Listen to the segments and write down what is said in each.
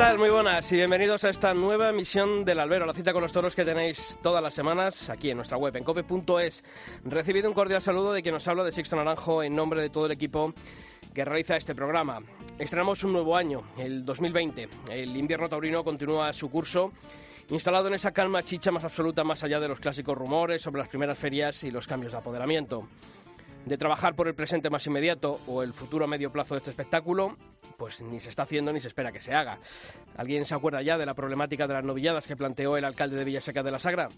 Tal? Muy buenas y bienvenidos a esta nueva emisión del Albero, la cita con los toros que tenéis todas las semanas aquí en nuestra web, en cope.es. Recibido un cordial saludo de quien nos habla de Sixto Naranjo en nombre de todo el equipo que realiza este programa. Estrenamos un nuevo año, el 2020. El invierno taurino continúa su curso instalado en esa calma chicha más absoluta más allá de los clásicos rumores sobre las primeras ferias y los cambios de apoderamiento. De trabajar por el presente más inmediato o el futuro a medio plazo de este espectáculo, pues ni se está haciendo ni se espera que se haga. ¿Alguien se acuerda ya de la problemática de las novilladas que planteó el alcalde de Villaseca de la Sagra?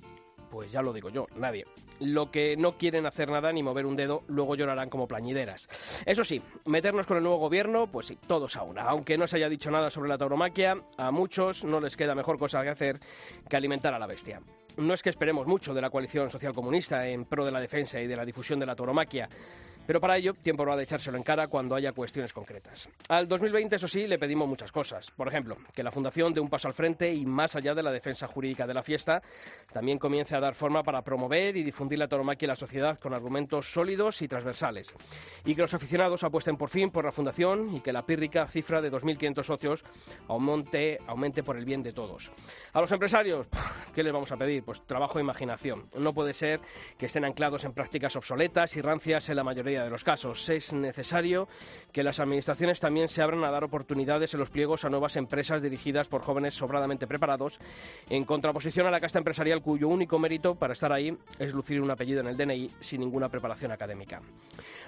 Pues ya lo digo yo, nadie. Lo que no quieren hacer nada ni mover un dedo, luego llorarán como plañideras. Eso sí, meternos con el nuevo gobierno, pues sí, todos a una. Aunque no se haya dicho nada sobre la tauromaquia, a muchos no les queda mejor cosa que hacer que alimentar a la bestia. No es que esperemos mucho de la coalición social comunista en pro de la defensa y de la difusión de la tauromaquia, pero para ello, tiempo habrá de echárselo en cara cuando haya cuestiones concretas. Al 2020, eso sí, le pedimos muchas cosas. Por ejemplo, que la Fundación dé un paso al frente y más allá de la defensa jurídica de la fiesta, también comience a dar forma para promover y difundir la tauromaquia en la sociedad con argumentos sólidos y transversales. Y que los aficionados apuesten por fin por la Fundación y que la pírrica cifra de 2.500 socios aumente, aumente por el bien de todos. A los empresarios, ¿qué les vamos a pedir? Pues trabajo e imaginación. No puede ser que estén anclados en prácticas obsoletas y rancias en la mayoría de los casos. Es necesario que las administraciones también se abran a dar oportunidades en los pliegos a nuevas empresas dirigidas por jóvenes sobradamente preparados, en contraposición a la casta empresarial cuyo único mérito para estar ahí es lucir un apellido en el DNI sin ninguna preparación académica.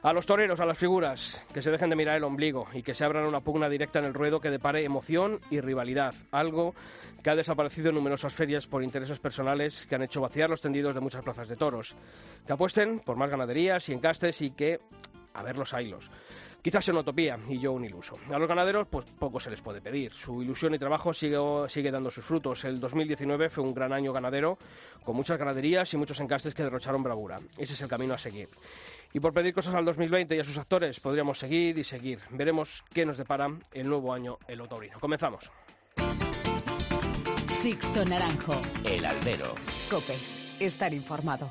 A los toreros, a las figuras, que se dejen de mirar el ombligo y que se abran una pugna directa en el ruedo que depare emoción y rivalidad, algo que ha desaparecido en numerosas ferias por intereses personales que han hecho vaciar los tendidos de muchas plazas de toros. Que apuesten por más ganaderías y encastes y que a ver los hilos. Quizás sea una utopía y yo un iluso. A los ganaderos, pues poco se les puede pedir. Su ilusión y trabajo sigue, sigue dando sus frutos. El 2019 fue un gran año ganadero, con muchas ganaderías y muchos encastes que derrocharon bravura. Ese es el camino a seguir. Y por pedir cosas al 2020 y a sus actores, podríamos seguir y seguir. Veremos qué nos depara el nuevo año el otorino. Comenzamos. Sixto Naranjo. El albero. Cope. Estar informado.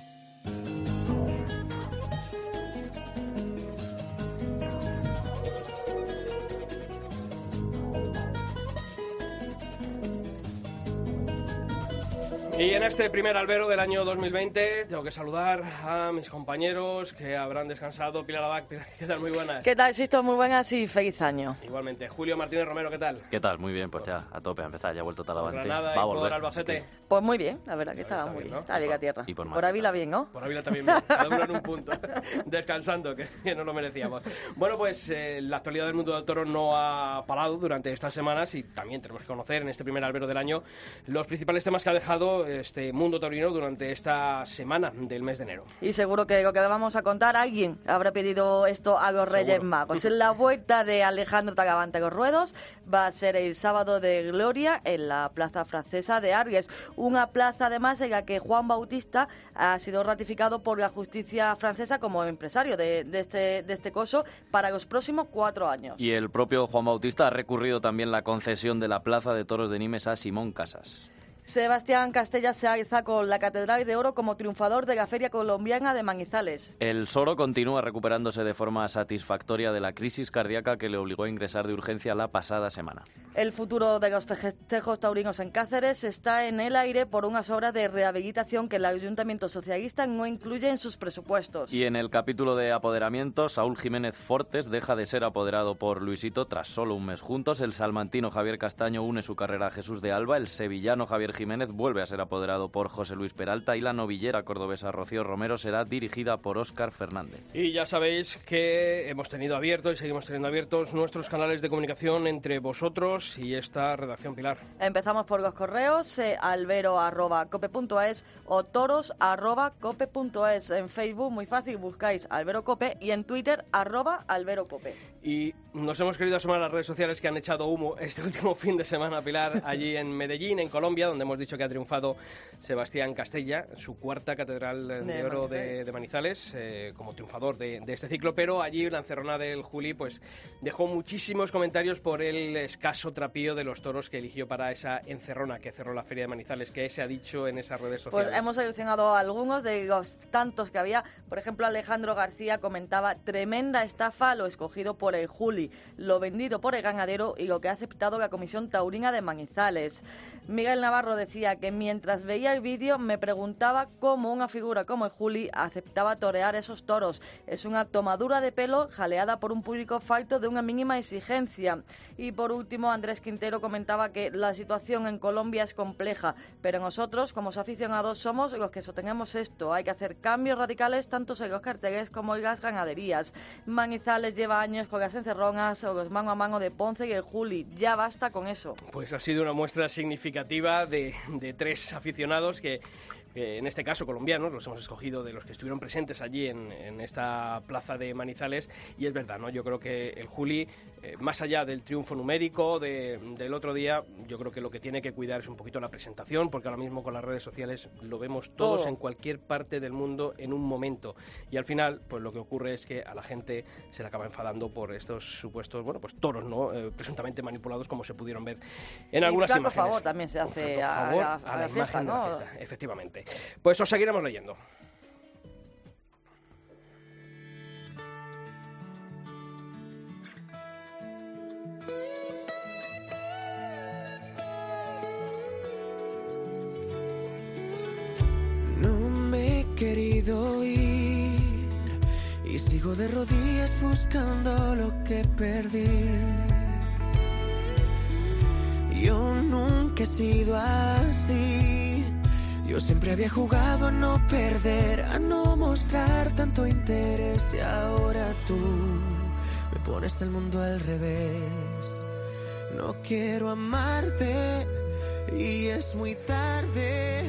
Y en este primer albero del año 2020 tengo que saludar a mis compañeros que habrán descansado. Pilar Abac, ¿qué tal? Muy buenas. ¿Qué tal, Sisto? Muy buenas y feliz año. Igualmente. Julio Martínez Romero, ¿qué tal? ¿Qué tal? Muy bien, pues ya a tope a empezar, ya ha vuelto Talavante. Granada Va a y por volver. Albacete. Pues muy bien, la verdad que Está estaba bien, muy ¿no? bien. Está llega a tierra. Y por por Ávila bien, ¿no? Por Ávila también bien. Cada uno en un punto. Descansando, que, que no lo merecíamos. Bueno, pues eh, la actualidad del mundo del toro no ha parado durante estas semanas y también tenemos que conocer en este primer albero del año los principales temas que ha dejado este mundo taurino durante esta semana del mes de enero. Y seguro que lo que vamos a contar, alguien habrá pedido esto a los Reyes Seguro. Magos. En la vuelta de Alejandro Tagavante a los Ruedos va a ser el sábado de Gloria en la Plaza Francesa de Argues. Una plaza, además, en la que Juan Bautista ha sido ratificado por la justicia francesa como empresario de, de este, de este coso para los próximos cuatro años. Y el propio Juan Bautista ha recurrido también la concesión de la Plaza de Toros de Nimes a Simón Casas. Sebastián Castella se alza con la Catedral de Oro como triunfador de la Feria Colombiana de Manizales. El Soro continúa recuperándose de forma satisfactoria de la crisis cardíaca que le obligó a ingresar de urgencia la pasada semana. El futuro de los festejos taurinos en Cáceres está en el aire por unas obras de rehabilitación que el Ayuntamiento Socialista no incluye en sus presupuestos. Y en el capítulo de apoderamiento, Saúl Jiménez Fortes deja de ser apoderado por Luisito tras solo un mes juntos. El salmantino Javier Castaño une su carrera a Jesús de Alba. El sevillano Javier Jiménez vuelve a ser apoderado por José Luis Peralta. Y la novillera cordobesa Rocío Romero será dirigida por Óscar Fernández. Y ya sabéis que hemos tenido abiertos y seguimos teniendo abiertos nuestros canales de comunicación entre vosotros y esta redacción Pilar. Empezamos por los correos, eh, albero.cope.es o toros.cope.es. En Facebook, muy fácil, buscáis Albero Cope y en Twitter, arroba Albero Cope. Y nos hemos querido asomar a las redes sociales que han echado humo este último fin de semana, Pilar, allí en Medellín, en Colombia, donde donde hemos dicho que ha triunfado Sebastián Castella, su cuarta catedral de, De oro Manizales. de, de Manizales, eh, como triunfador de, de este ciclo, pero allí la encerrona del Juli pues dejó muchísimos comentarios por el escaso trapío de los toros que eligió para esa encerrona que cerró la feria de Manizales, que se ha dicho en esas redes sociales. Pues hemos seleccionado algunos de los tantos que había. Por ejemplo, Alejandro García comentaba tremenda estafa lo escogido por el Juli, lo vendido por el ganadero y lo que ha aceptado la Comisión Taurina de Manizales. Miguel Navarro decía que mientras veía el vídeo me preguntaba cómo una figura como el Juli aceptaba torear esos toros. Es una tomadura de pelo jaleada por un público falto de una mínima exigencia. Y por último, Andrés Quintero comentaba que la situación en Colombia es compleja, pero nosotros, como aficionados, somos los que sostenemos esto. Hay que hacer cambios radicales tanto en los carteles como en las ganaderías. Manizales lleva años con las encerronas o los mano a mano de Ponce y el Juli. Ya basta con eso. Pues ha sido una muestra significativa de, de tres aficionados que, en este caso colombianos, los hemos escogido de los que estuvieron presentes allí en, en esta plaza de Manizales. Y es verdad, ¿no? Yo creo que el Juli, eh, más allá del triunfo numérico de- del otro día, yo creo que lo que tiene que cuidar es un poquito la presentación, porque ahora mismo con las redes sociales lo vemos todos Todo. en cualquier parte del mundo en un momento. Y al final, pues lo que ocurre es que a la gente se le acaba enfadando por estos supuestos, bueno, pues toros, ¿no? Eh, presuntamente manipulados, como se pudieron ver en Y algunas imágenes. favor también se hace a, favor a- a a la la fiesta, imagen de la ¿no? fiesta, efectivamente. Pues os seguiremos leyendo. Querido ir y sigo de rodillas buscando lo que perdí. Yo nunca he sido así. Yo siempre había jugado a no perder, a no mostrar tanto interés y ahora tú me pones el mundo al revés. No quiero amarte y es muy tarde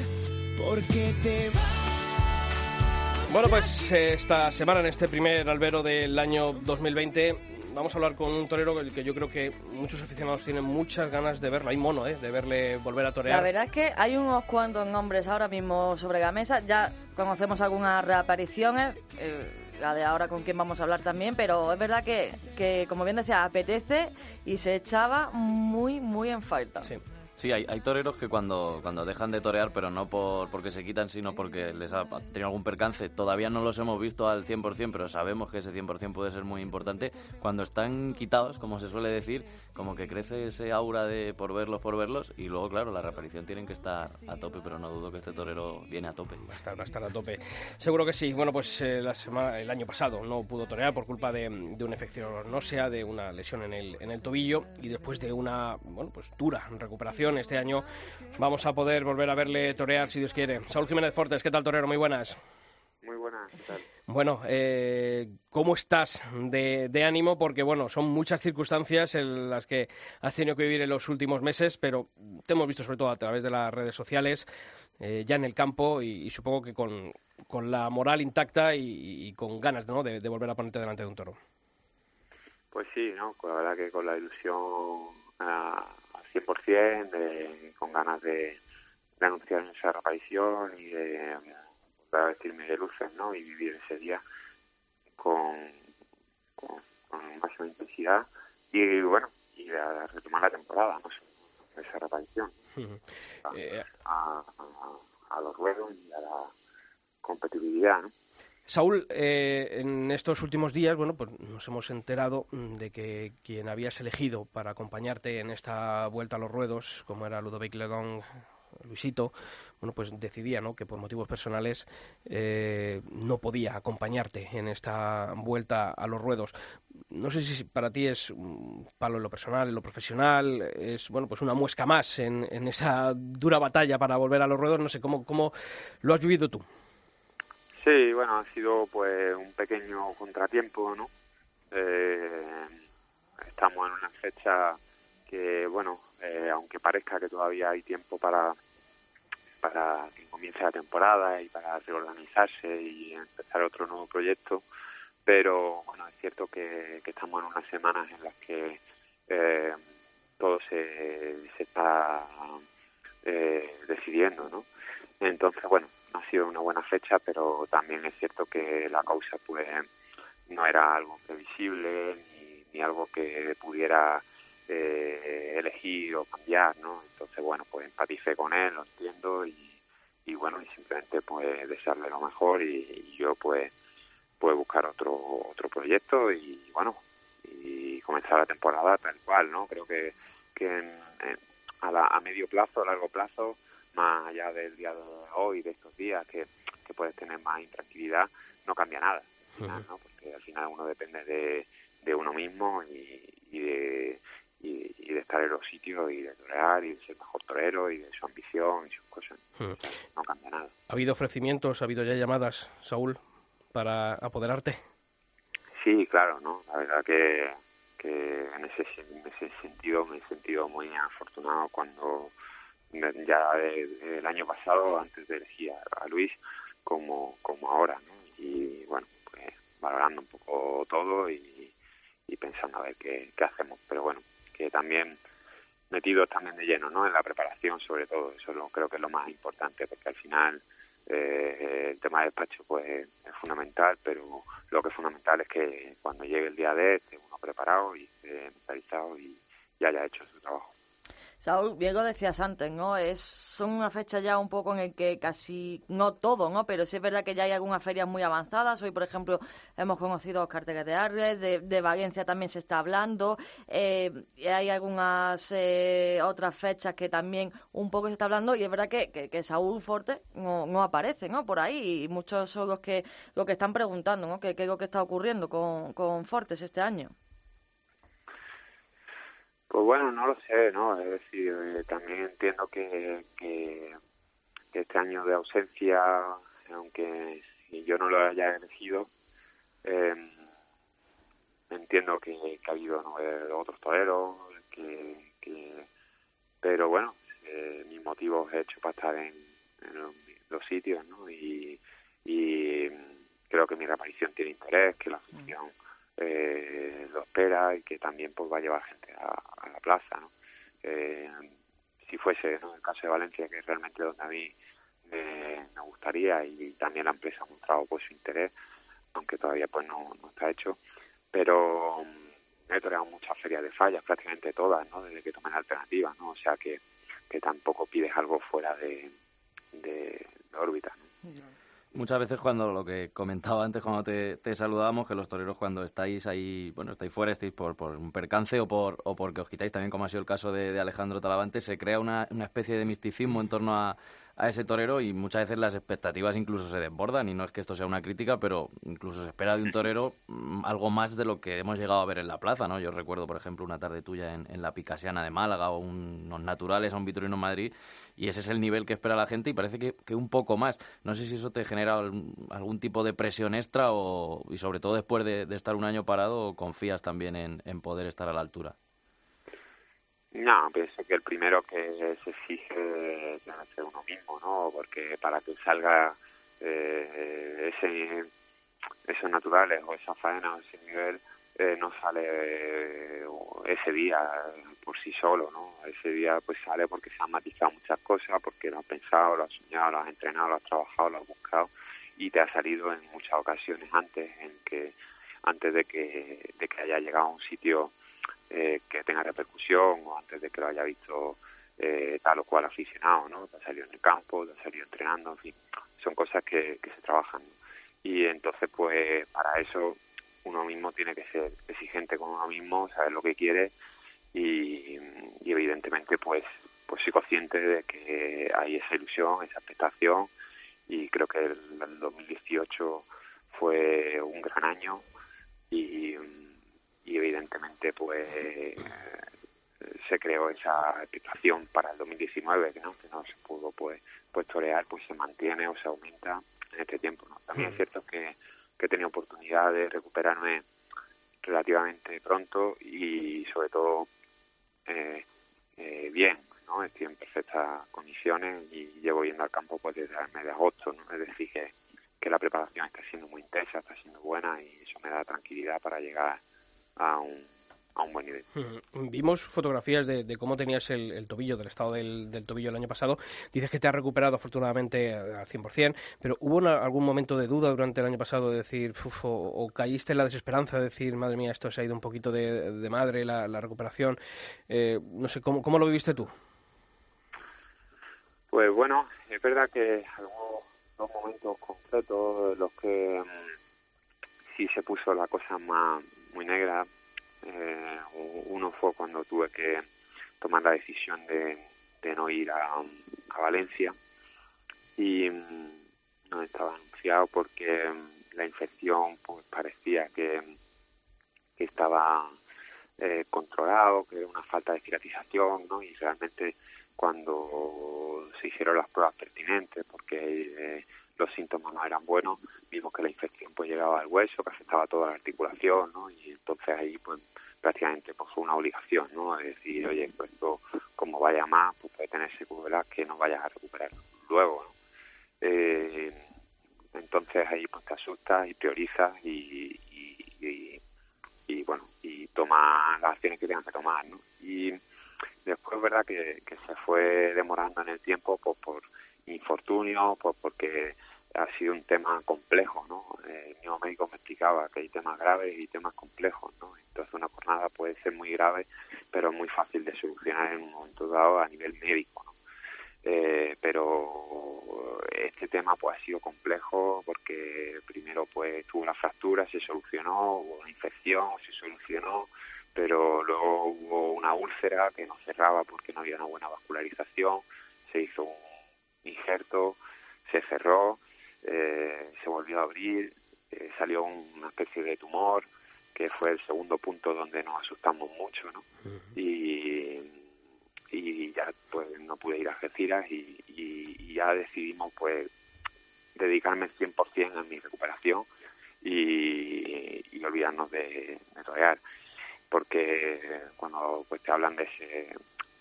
porque te vas. Bueno, pues eh, esta semana, en este primer albero del año 2020, vamos a hablar con un torero que que yo creo que muchos aficionados tienen muchas ganas de verlo. Hay mono, ¿eh? De verle volver a torear. La verdad es que hay unos cuantos nombres ahora mismo sobre la mesa. Ya conocemos algunas reapariciones, eh, la de ahora con quien vamos a hablar también, pero es verdad que, que, como bien decía, apetece y se echaba muy, muy en falta. Sí. Sí, hay, hay toreros que cuando, cuando dejan de torear, pero no por, porque se quitan, sino porque les ha tenido algún percance, todavía no los hemos visto al 100%, pero sabemos que ese 100% puede ser muy importante. Cuando están quitados, como se suele decir, como que crece ese aura de por verlos, por verlos, y luego, claro, la reaparición tienen que estar a tope, pero no dudo que este torero viene a tope. Va a estar, va a estar a tope. Seguro que sí. Bueno, pues eh, la semana, el año pasado no pudo torear por culpa de, de una infección ósea, de una lesión en el, en el tobillo y después de una bueno, pues dura recuperación este año vamos a poder volver a verle torear si Dios quiere. Saúl Jiménez Fortes, ¿qué tal torero? Muy buenas. Muy buenas, ¿qué tal? Bueno, eh, ¿cómo estás de, de ánimo? Porque, bueno, son muchas circunstancias en las que has tenido que vivir en los últimos meses, pero te hemos visto sobre todo a través de las redes sociales, eh, ya en el campo y, y supongo que con, con la moral intacta y, y con ganas ¿no? de, de volver a ponerte delante de un toro. Pues sí, ¿no? La verdad que con la ilusión a- al 100%, de, con ganas de, de anunciar esa reaparición y de a vestirme de luces, ¿no? Y vivir ese día con, con, con máxima intensidad y, bueno, y a retomar la temporada, ¿no? Esa reaparición Eh, a, a, a los ruedos y a la competitividad, ¿no? Saúl, eh, en estos últimos días, bueno, pues nos hemos enterado mm, de que quien habías elegido para acompañarte en esta vuelta a los ruedos, como era Ludovic Legón, Luisito, bueno, pues decidía, ¿no? Que por motivos personales eh, no podía acompañarte en esta vuelta a los ruedos. No sé si para ti es un palo en lo personal, en lo profesional, es, bueno, pues una muesca más en, en esa dura batalla para volver a los ruedos. No sé cómo, cómo lo has vivido tú. Sí, bueno, ha sido pues un pequeño contratiempo, ¿no? Eh, estamos en una fecha que, bueno, eh, aunque parezca que todavía hay tiempo para para que comience la temporada y para reorganizarse y empezar otro nuevo proyecto, pero bueno, es cierto que, estamos en unas semanas en las que eh, todo se, se está eh, decidiendo, ¿no? Entonces, bueno, no ha sido una buena fecha, pero también es cierto que la causa, pues, no era algo previsible ni, algo que pudiera eh, elegir o cambiar, ¿no? Entonces, bueno, pues empaticé con él, lo entiendo y, y bueno, y simplemente pues desearle lo mejor y, yo pues pues buscar otro otro proyecto y bueno, y comenzar la temporada tal cual, ¿no? Creo que, que a, la, a medio plazo, a largo plazo, más allá del día de hoy, de estos días, que, que puedes tener más intranquilidad, no cambia nada, ¿no? Porque al final uno depende de, de uno mismo y, y de y, de estar en los sitios y de torear y de ser mejor torero y de su ambición y sus cosas. Hmm. no cambia nada. ¿Ha habido ofrecimientos, ha habido ya llamadas, Saúl, para apoderarte? Sí, claro, ¿no? La verdad que, que en, ese, en ese sentido me he sentido muy afortunado cuando ya el año pasado, antes de elegir a, Luis, como, como ahora, ¿no? Y bueno, pues valorando un poco todo y, pensando a ver qué, qué hacemos. Pero bueno, que también metidos también de lleno ¿no? en la preparación sobre todo eso lo, creo que es lo más importante porque al final eh, el tema de despacho pues es fundamental pero lo que es fundamental es que cuando llegue el día de esté uno preparado y esté mentalizado y, y haya hecho su trabajo Saúl, bien lo decías antes, ¿no? Es, son una fecha ya un poco en el que casi, no todo, ¿no? Pero sí es verdad que ya hay algunas ferias muy avanzadas. Hoy, por ejemplo, hemos conocido los carteles de Arles, de, Valencia también se está hablando. Eh, hay algunas eh, otras fechas que también un poco se está hablando y es verdad que, que, Saúl Forte no, no, aparece, ¿no? Por ahí y muchos son los que, los que están preguntando, ¿no? ¿Qué, qué es lo que está ocurriendo con, con Fortes este año? Pues bueno, no lo sé, ¿no? Es decir, eh, también entiendo que, que, este año de ausencia, aunque yo no lo haya elegido, eh, entiendo que, ha habido otros toreros, que, pero bueno, eh, mis motivos he hecho para estar en, los, sitios, ¿no? Y, y creo que mi reaparición tiene interés, que la afición eh, lo espera y que también pues va a llevar gente a, la plaza ¿no? Eh, si fuese ¿no? el caso de Valencia que es realmente donde a mí me, gustaría y también la empresa ha mostrado pues su interés aunque todavía pues no, está hecho pero mm, he toreado muchas ferias de fallas prácticamente todas ¿no? desde que tomé la alternativa ¿no? o sea que, que tampoco pides algo fuera de, de, órbita ¿no? Muchas veces cuando lo que comentaba antes cuando te, te saludábamos, que los toreros cuando estáis ahí, bueno, estáis fuera, estáis por, por un percance o por o porque os quitáis también, como ha sido el caso de, de Alejandro Talavante, se crea una, una especie de misticismo en torno a, a ese torero y muchas veces las expectativas incluso se desbordan y no es que esto sea una crítica, pero incluso se espera de un torero mm, algo más de lo que hemos llegado a ver en la plaza, ¿no? Yo recuerdo, por ejemplo, una tarde tuya en, la Picasiana de Málaga o unos naturales a un Vitorino Madrid y ese es el nivel que espera la gente y parece que, que un poco más. No sé si eso te genera algún tipo de presión extra o, y sobre todo después de, estar un año parado, confías también en poder estar a la altura. No, pienso que el primero que se exige debe ser uno mismo, ¿no? Porque para que salga eh, ese, esos naturales o esa faena o ese nivel, eh, no sale eh, ese día por sí solo, ¿no? Ese día pues sale porque se han matizado muchas cosas, porque lo has pensado, lo has soñado, lo has entrenado, lo has trabajado, lo has buscado y te ha salido en muchas ocasiones antes, en que antes de que, de que haya llegado a un sitio eh, que tenga repercusión o antes de que lo haya visto eh, tal o cual aficionado, ¿no? Te ha salido en el campo, te ha salido entrenando, en fin, son cosas que, que se trabajan. Y entonces, pues, para eso uno mismo tiene que ser exigente con uno mismo, saber lo que quiere y, evidentemente, pues, pues soy consciente de que hay esa ilusión, esa expectación y creo que el, el 2018 fue un gran año y y evidentemente pues se creó esa expectación para el 2019 que no que no se pudo pues pues torear pues se mantiene o se aumenta en este tiempo ¿no? también es cierto que, que he tenido oportunidad de recuperarme relativamente pronto y sobre todo eh, eh, bien no estoy en perfectas condiciones y llevo yendo al campo pues desde el mes de agosto no es decir que que la preparación está siendo muy intensa está siendo buena y eso me da tranquilidad para llegar a un, a un buen nivel. Vimos fotografías de, cómo tenías el, tobillo, del estado del, tobillo el año pasado. Dices que te has recuperado afortunadamente al 100%, pero ¿hubo algún momento de duda durante el año pasado de decir, o, caíste en la desesperanza de decir, madre mía, esto se ha ido un poquito de, madre, la, recuperación? Eh, no sé, ¿cómo, ¿cómo lo viviste tú? Pues bueno, es verdad que hubo dos momentos concretos en los que mm, sí se puso la cosa más muy negra. Eh, uno fue cuando tuve que tomar la decisión de, no ir a, Valencia y mm, no estaba anunciado porque mm, la infección pues parecía que, estaba eh, controlado, que era una falta de cicatrización, ¿no? Y realmente cuando se hicieron las pruebas pertinentes, porque eh, los síntomas no eran buenos, vimos que la infección pues llegaba al hueso, que afectaba toda la articulación, ¿no? Y entonces ahí pues prácticamente pues, fue una obligación, ¿no? Es decir, oye, pues esto como vaya más, pues puede tener secuelas que no vayas a recuperar luego, ¿no? Eh, entonces ahí pues te asustas y priorizas y, y, y, bueno, y tomas las acciones que tengas que tomar, ¿no? Y Después es verdad que, se fue demorando en el tiempo pues, por infortunio, pues porque ha sido un tema complejo, ¿no? El mismo médico me explicaba que hay temas graves y temas complejos, ¿no? Entonces una jornada puede ser muy grave, pero muy fácil de solucionar en un momento dado a nivel médico, ¿no? Eh, pero este tema pues ha sido complejo porque primero pues tuvo una fractura, se solucionó, hubo una infección, se solucionó, pero luego hubo una úlcera que no cerraba porque no había una buena vascularización, se hizo un injerto, se cerró, eh, se volvió a abrir, eh, salió una especie de tumor, que fue el segundo punto donde nos asustamos mucho, ¿no? y, y ya pues no pude ir a Algeciras y, y, ya decidimos pues dedicarme 100% a mi recuperación y, y olvidarnos de, de torear porque cuando pues te hablan de ese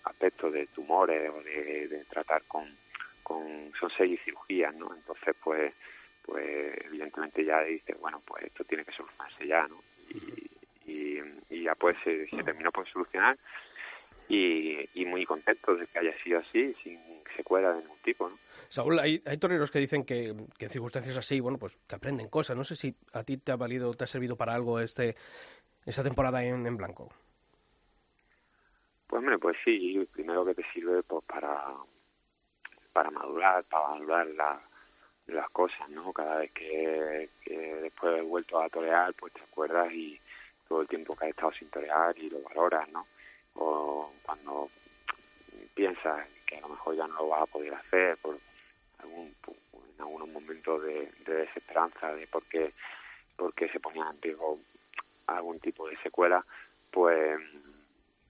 aspecto de tumores o de, tratar con, con son seis cirugías, ¿no? Entonces pues pues evidentemente ya dices, bueno, pues esto tiene que solucionarse ya, ¿no? Y, y, ya pues se, terminó por solucionar y, y, muy contento de que haya sido así, sin secuela de ningún tipo, ¿no? Saúl, hay, hay toreros que dicen que, que, en circunstancias así, bueno, pues que aprenden cosas. No sé si a ti te ha valido, te ha servido para algo este esa temporada en, en blanco? Pues hombre, pues sí, primero que te sirve pues para para madurar, para madurar las cosas, ¿no? Cada vez que, después he vuelto a torear, pues te acuerdas y todo el tiempo que has estado sin torear y lo valoras, ¿no? O cuando piensas que a lo mejor ya no lo vas a poder hacer por algún en algunos momentos de, de desesperanza de por qué, por qué se ponía en riesgo algún tipo de secuela, pues,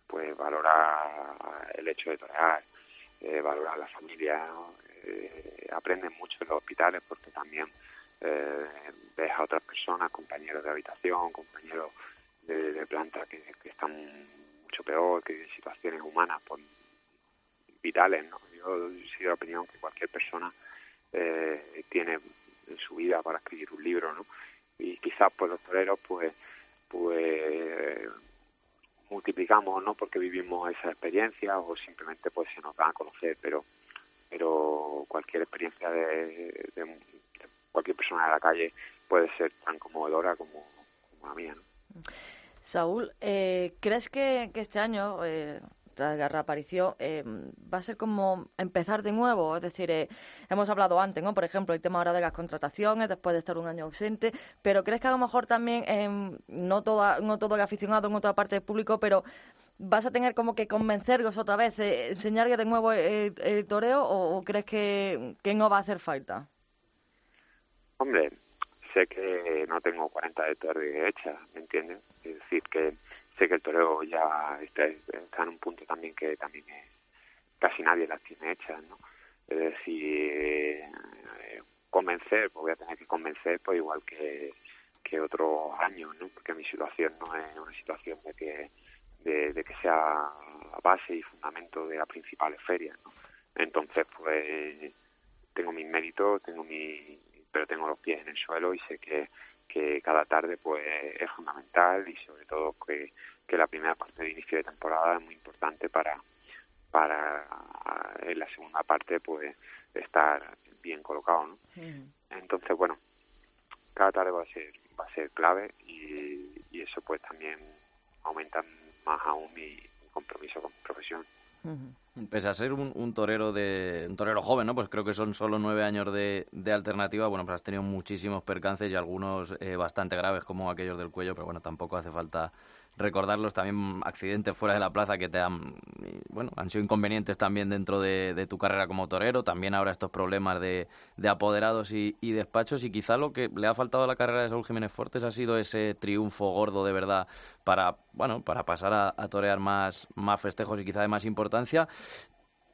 pues valorar el hecho de torear, eh, valorar la familia, eh, aprenden mucho en los hospitales porque también eh, ves a otras personas, compañeros de habitación, compañeros de, planta que, están mucho peor, que en situaciones humanas pues, vitales. ¿no? Yo soy de la opinión que cualquier persona eh, tiene en su vida para escribir un libro, ¿no? Y quizás pues los toreros pues pues multiplicamos, ¿no? Porque vivimos esa experiencia o simplemente pues se nos da a conocer, pero pero cualquier experiencia de, cualquier persona de la calle puede ser tan conmovedora como, la mía, ¿no? Saúl, eh, ¿crees que, que, este año eh, tras la reaparición, eh, va a ser como empezar de nuevo. Es decir, eh, hemos hablado antes, ¿no? Por ejemplo, el tema ahora de las contrataciones, después de estar un año ausente, pero ¿crees que a lo mejor también, eh, no, toda, no todo el aficionado en otra parte del público, pero vas a tener como que convencerlos otra vez, enseñarles de nuevo el, toreo o, crees que, que no va a hacer falta? Hombre, sé que no tengo 40 de torre hechas, ¿me entiendes? Es decir, que sé que el toreo ya está, en un punto también que también casi nadie las tiene hechas, ¿no? Es decir, eh, convencer, pues voy a tener que convencer, pues igual que, que otros años, ¿no? Porque mi situación no es una situación de que, de, que sea base y fundamento de las principales ferias, ¿no? Entonces, pues tengo mis méritos, tengo mi, pero tengo los pies en el suelo y sé que que cada tarde pues es fundamental y sobre todo que, que la primera parte de inicio de temporada es muy importante para para en la segunda parte pues estar bien colocado ¿no? entonces bueno cada tarde va a ser va a ser clave y, y eso pues también aumenta más aún mi, compromiso con mi profesión Pese a ser un, torero de un torero joven, ¿no? Pues creo que son solo nueve años de, de alternativa. Bueno, pues has tenido muchísimos percances y algunos eh, bastante graves, como aquellos del cuello, pero bueno, tampoco hace falta recordarlos también accidentes fuera de la plaza que te han bueno han sido inconvenientes también dentro de, tu carrera como torero también ahora estos problemas de, apoderados y, despachos y quizá lo que le ha faltado a la carrera de Saúl Jiménez Fortes ha sido ese triunfo gordo de verdad para bueno para pasar a, torear más más festejos y quizá de más importancia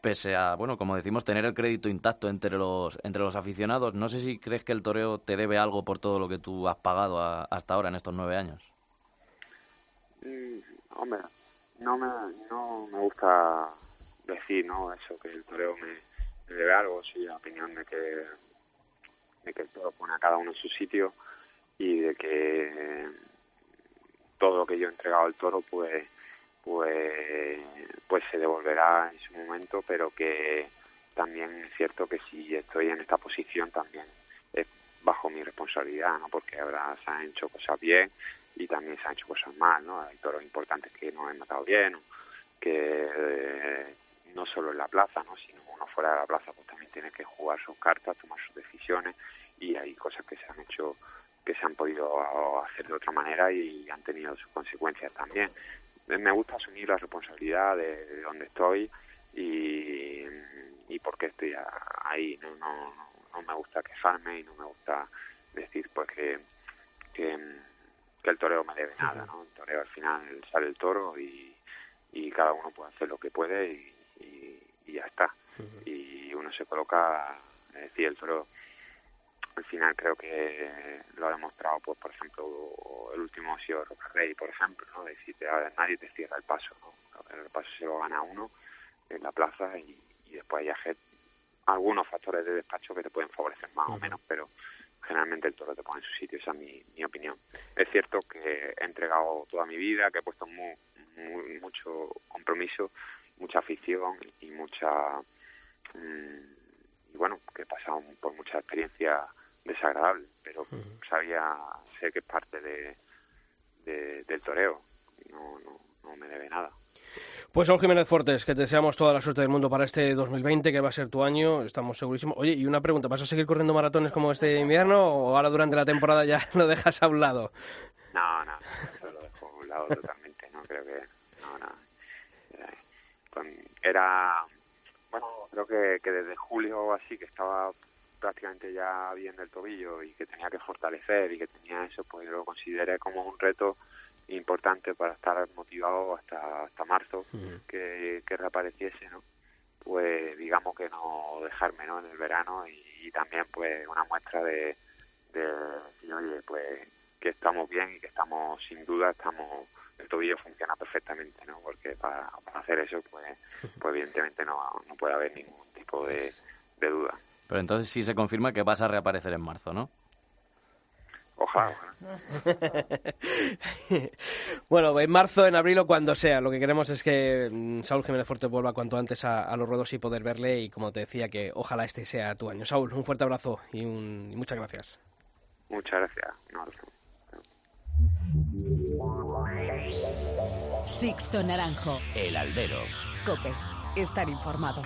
pese a, bueno, como decimos, tener el crédito intacto entre los, entre los aficionados. No sé si crees que el toreo te debe algo por todo lo que tú has pagado hasta ahora en estos nueve años. Mm, hombre, no me, no me gusta decir, ¿no? Eso, que el toreo me, debe algo, sí, la opinión de que, de que el toro pone a cada uno en su sitio y de que todo lo que yo he entregado al toro, pues, pues, pues se devolverá en su momento, pero que también es cierto que si estoy en esta posición también es bajo mi responsabilidad, ¿no? Porque ahora se han hecho cosas bien y también se han hecho cosas mal, ¿no? Hay toros importantes que no han matado bien, que eh, no solo en la plaza, ¿no? Sino uno fuera de la plaza pues también tiene que jugar sus cartas, tomar sus decisiones y hay cosas que se han hecho que se han podido hacer de otra manera y han tenido sus consecuencias también. Me gusta asumir la responsabilidad de, donde estoy y, y por qué estoy ahí. No, no, no me gusta quejarme y no me gusta decir pues que, que que el toreo me debe nada, ¿no? El toreo al final sale el toro y, y cada uno puede hacer lo que puede y, y, ya está. Y uno se coloca, es decir, el toro al final creo que lo ha demostrado, pues por ejemplo, el último ha sido Roca Rey, por ejemplo, ¿no? Decir, nadie te cierra el paso, ¿no? El paso se lo gana uno en la plaza y, y después hay algunos factores de despacho que te pueden favorecer más o menos, pero generalmente el toro te pone en su sitio, esa es mi, mi opinión. Es cierto que he entregado toda mi vida, que he puesto mucho compromiso, mucha afición y mucha... Mm, y bueno, que he pasado por mucha experiencia desagradable, pero sabía, sé que es parte de, del toreo, no, no, no me debe nada. Pues Saúl Jiménez Fortes, que te deseamos toda la suerte del mundo para este 2020, que va a ser tu año, estamos segurísimos. Oye, y una pregunta, ¿vas a seguir corriendo maratones como este invierno o ahora durante la temporada ya lo dejas a un lado? No, no, eso lo dejo a un lado totalmente, no creo que... No, no. Eh, era... Bueno, creo que, que desde julio o así, que estaba prácticamente ya bien del tobillo y que tenía que fortalecer y que tenía eso, pues lo consideré como un reto importante para estar motivado hasta hasta marzo que, que reapareciese no pues digamos que no dejarme no en el verano y, también pues una muestra de, de oye pues que estamos bien y que estamos sin duda estamos el tobillo funciona perfectamente no porque para, hacer eso pues pues evidentemente no, no puede haber ningún tipo de, de duda pero entonces sí se confirma que vas a reaparecer en marzo no Ojalá. bueno, en marzo, en abril o cuando sea. Lo que queremos es que mm, Saúl Jiménez Fuerte vuelva cuanto antes a, los ruedos y poder verle. Y como te decía, que ojalá este sea tu año. Saúl, un fuerte abrazo y, un, muchas gracias. Muchas gracias. Sixto Naranjo. El albero. Cope. Estar informado.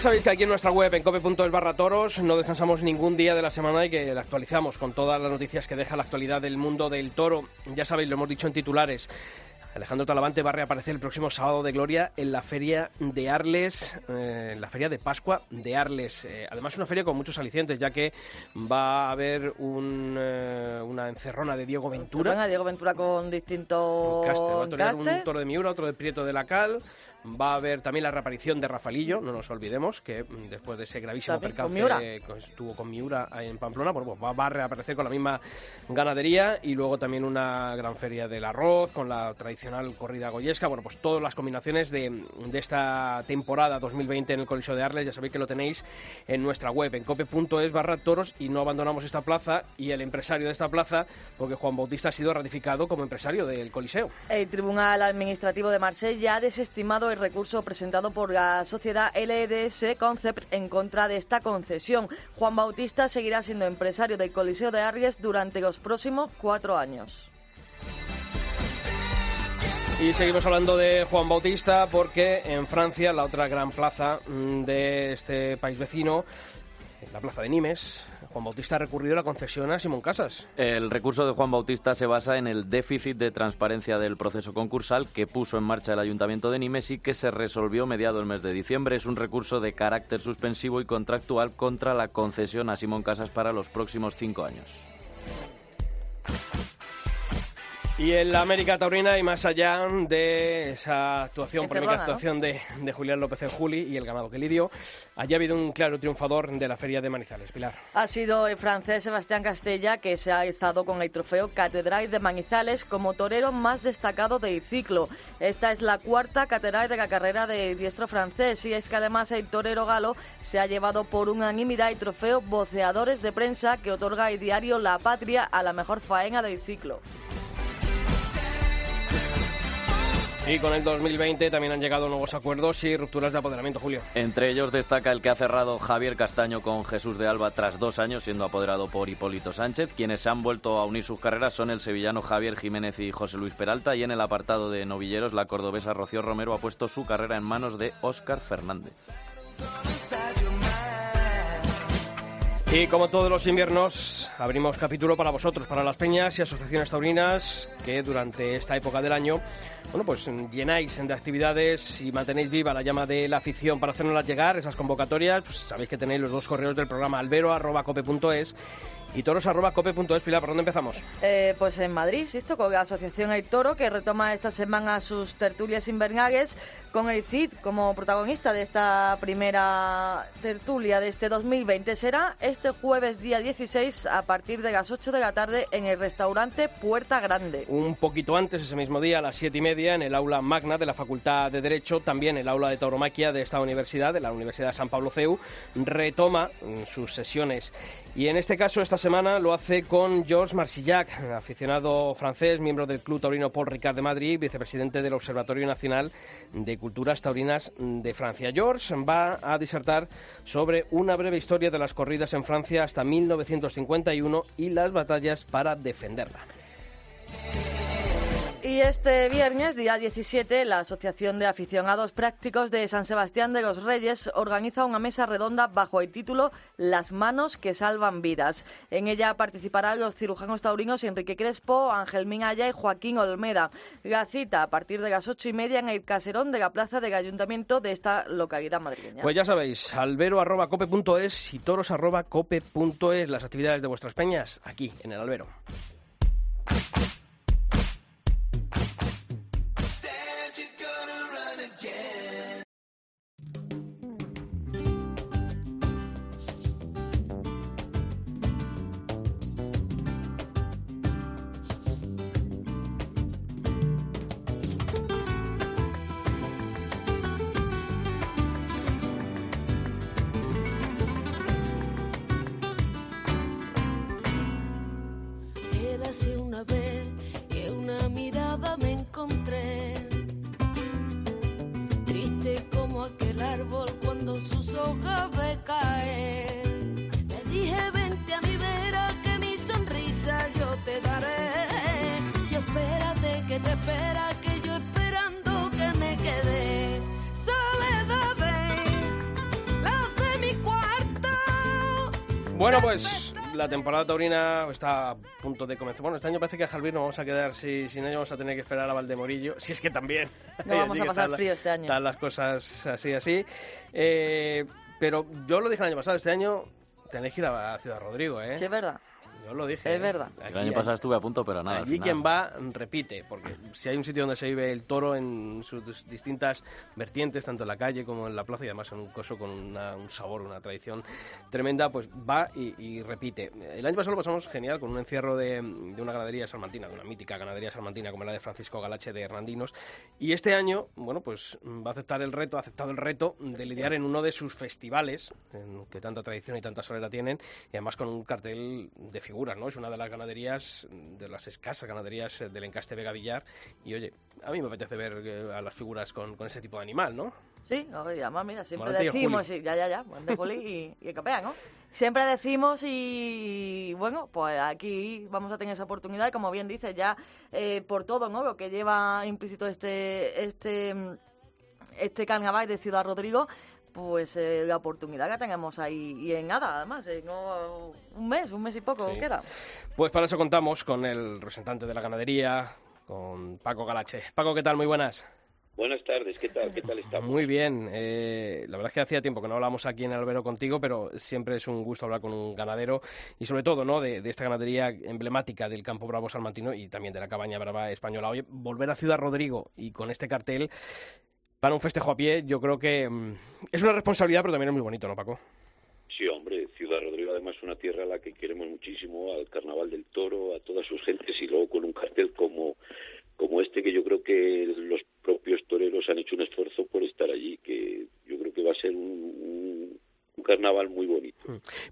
Ya sabéis que aquí en nuestra web, en cope.es barra toros, no descansamos ningún día de la semana y que la actualizamos con todas las noticias que deja la actualidad del mundo del toro. Ya sabéis, lo hemos dicho en titulares. Alejandro Talavante va a reaparecer el próximo sábado de Gloria en la feria de Arles, eh, en la feria de Pascua de Arles. Eh, además, una feria con muchos alicientes, ya que va a haber un, eh, una encerrona de Diego Ventura. Diego Ventura con distintos Caste, va a torear un toro de Miura, otro de Prieto de la Cal. Va a haber también la reaparición de Rafaelillo, no nos olvidemos, que mm, después de ese gravísimo percance con- estuvo con Miura en Pamplona, pues va, va a reaparecer con la misma ganadería y luego también una gran feria del arroz con la tradicional corrida goyesca. Bueno, pues todas las combinaciones de, de esta temporada 2020 en el Coliseo de Arles, ya sabéis que lo tenéis en nuestra web, en cope.es barra toros y no abandonamos esta plaza y el empresario de esta plaza, porque Juan Bautista ha sido ratificado como empresario del Coliseo. El Tribunal Administrativo de Marsella ha desestimado el recurso presentado por la sociedad LDS Concept en contra de esta concesión. Juan Bautista seguirá siendo empresario del Coliseo de Arries durante los próximos cuatro años. Y seguimos hablando de Juan Bautista porque en Francia, la otra gran plaza mm, de este país vecino, la plaza de Nimes, Juan Bautista ha recurrido a la concesión a Simón Casas. El recurso de Juan Bautista se basa en el déficit de transparencia del proceso concursal que puso en marcha el Ayuntamiento de Nimes y que se resolvió mediado el mes de diciembre. Es un recurso de carácter suspensivo y contractual contra la concesión a Simón Casas para los próximos cinco años. Y en la América Taurina y más allá de esa actuación, polémica Encerrona, ¿no? actuación de, de Julián López en Juli y el ganado que lidió, allí ha habido un claro triunfador de la Feria de Manizales, Pilar. Ha sido el francés Sebastián Castella que se ha alzado con el trofeo Catedral de Manizales como torero más destacado del ciclo. Esta es la cuarta catedral de la carrera del diestro francés y es que además el torero galo se ha llevado por unanimidad el trofeo Voceadores de Prensa que otorga el diario La Patria a la mejor faena del ciclo. Y con el 2020 también han llegado nuevos acuerdos y rupturas de apoderamiento, Julio. Entre ellos destaca el que ha cerrado Javier Castaño con Jesús de Alba tras dos años siendo apoderado por Hipólito Sánchez. Quienes han vuelto a unir sus carreras son el sevillano Javier Jiménez y José Luis Peralta. Y en el apartado de novilleros, la cordobesa Rocío Romero ha puesto su carrera en manos de Óscar Fernández. Y como todos los inviernos, abrimos capítulo para vosotros, para las peñas y asociaciones taurinas que durante esta época del año, bueno, pues llenáis de actividades y mantenéis viva la llama de la afición para hacernoslas llegar, esas convocatorias. Pues sabéis que tenéis los dos correos del programa albero.cope.es y toros.cope.es. Pilar, ¿por dónde empezamos? Eh, pues en Madrid, ¿sí? con la Asociación El Toro, que retoma esta semana sus tertulias invernales con el CID como protagonista de esta primera tertulia de este 2020. Será este jueves día 16 a partir de las 8 de la tarde en el restaurante Puerta Grande. Un poquito antes, ese mismo día, a las siete y media, en el aula magna de la Facultad de Derecho, también el aula de tauromaquia de esta universidad, de la Universidad de San Pablo CEU, retoma mm, sus sesiones. Y en este caso, esta semana lo hace con Georges Marsillac, aficionado francés, miembro del Club Taurino Paul Ricard de Madrid, vicepresidente del Observatorio Nacional de Culturas Taurinas de Francia. Georges va a disertar sobre una breve historia de las corridas en Francia hasta 1951 y las batallas para defenderla. Y este viernes, día 17, la Asociación de Aficionados Prácticos de San Sebastián de los Reyes organiza una mesa redonda bajo el título Las manos que salvan vidas. En ella participarán los cirujanos taurinos Enrique Crespo, Ángel Minaya y Joaquín Olmeda. La cita a partir de las ocho y media en el caserón de la plaza del ayuntamiento de esta localidad madrileña. Pues ya sabéis, albero.cope.es y toros.cope.es, las actividades de vuestras peñas aquí en el albero. Árbol cuando sus hojas ve caer. Le dije, vente a mi vera que mi sonrisa yo te daré. Y espérate que te espera que yo esperando que me quede. Soledad, las de mi cuarto. Bueno, pues la temporada taurina está a punto de comenzar. Bueno, este año parece que a Jalbir no vamos a quedar, si, si no vamos a tener que esperar a Valdemorillo, si es que también. No vamos a pasar frío este año. Están las cosas así, así. Eh, pero yo lo dije el año pasado, este año tenéis que ir a Ciudad Rodrigo, ¿eh? Sí, es verdad. Yo lo dije. Es ¿eh? verdad. El Aquí año hay- pasado estuve a punto, pero nada. al Allí final. quien va repite, porque si hay un sitio donde se vive el toro en sus distintas vertientes, tanto en la calle como en la plaza, y además en un coso con una- un sabor, una tradición tremenda, pues va y, y repite. El año pasado lo pasamos genial con un encierro de, de una ganadería salmantina, de una mítica ganadería salmantina como la de Francisco Galache de Hernandinos, y este año, bueno, pues va a aceptar el reto, ha aceptado el reto de lidiar en uno de sus festivales, en que tanta tradición y tanta solera tienen, y además con un cartel de figuras, ¿no? Es una de las ganaderías, de las escasas ganaderías eh, del encaste Vega Villar, y oye, a mí me apetece ver eh, a las figuras con, con ese tipo de animal, ¿no? Sí, oye, además, mira, siempre Morante decimos, ya, ya, ya, buen de Juli y, y el capea, ¿no? Siempre decimos y, bueno, pues aquí vamos a tener esa oportunidad y como bien dice, ya eh, por todo, ¿no? Lo que lleva implícito este, este, este carnaval de Ciudad Rodrigo, pues eh, la oportunidad que tenemos ahí y en nada, además, en oh, un mes, un mes y poco Sí. queda. Pues para eso contamos con el representante de la ganadería, con Paco Galache. Paco, ¿qué tal? Muy buenas. Buenas tardes, ¿qué tal? ¿Qué tal estamos? Muy bien. eh, la verdad es que hacía tiempo que no hablamos aquí en Albero contigo, pero siempre es un gusto hablar con un ganadero y sobre todo, ¿no? De, de esta ganadería emblemática del Campo Bravo Salmantino y también de la Cabaña Brava Española. Oye, volver a Ciudad Rodrigo y con este cartel para un festejo a pie, yo creo que mm, es una responsabilidad, pero también es muy bonito, ¿no, Paco? Sí, hombre, Ciudad Rodrigo además es una tierra a la que queremos muchísimo, al Carnaval del Toro, a todas sus gentes y luego con un cartel como, como este que yo creo que los propios toreros han hecho un esfuerzo por estar allí, que yo creo que va a ser un, un- un carnaval muy bonito.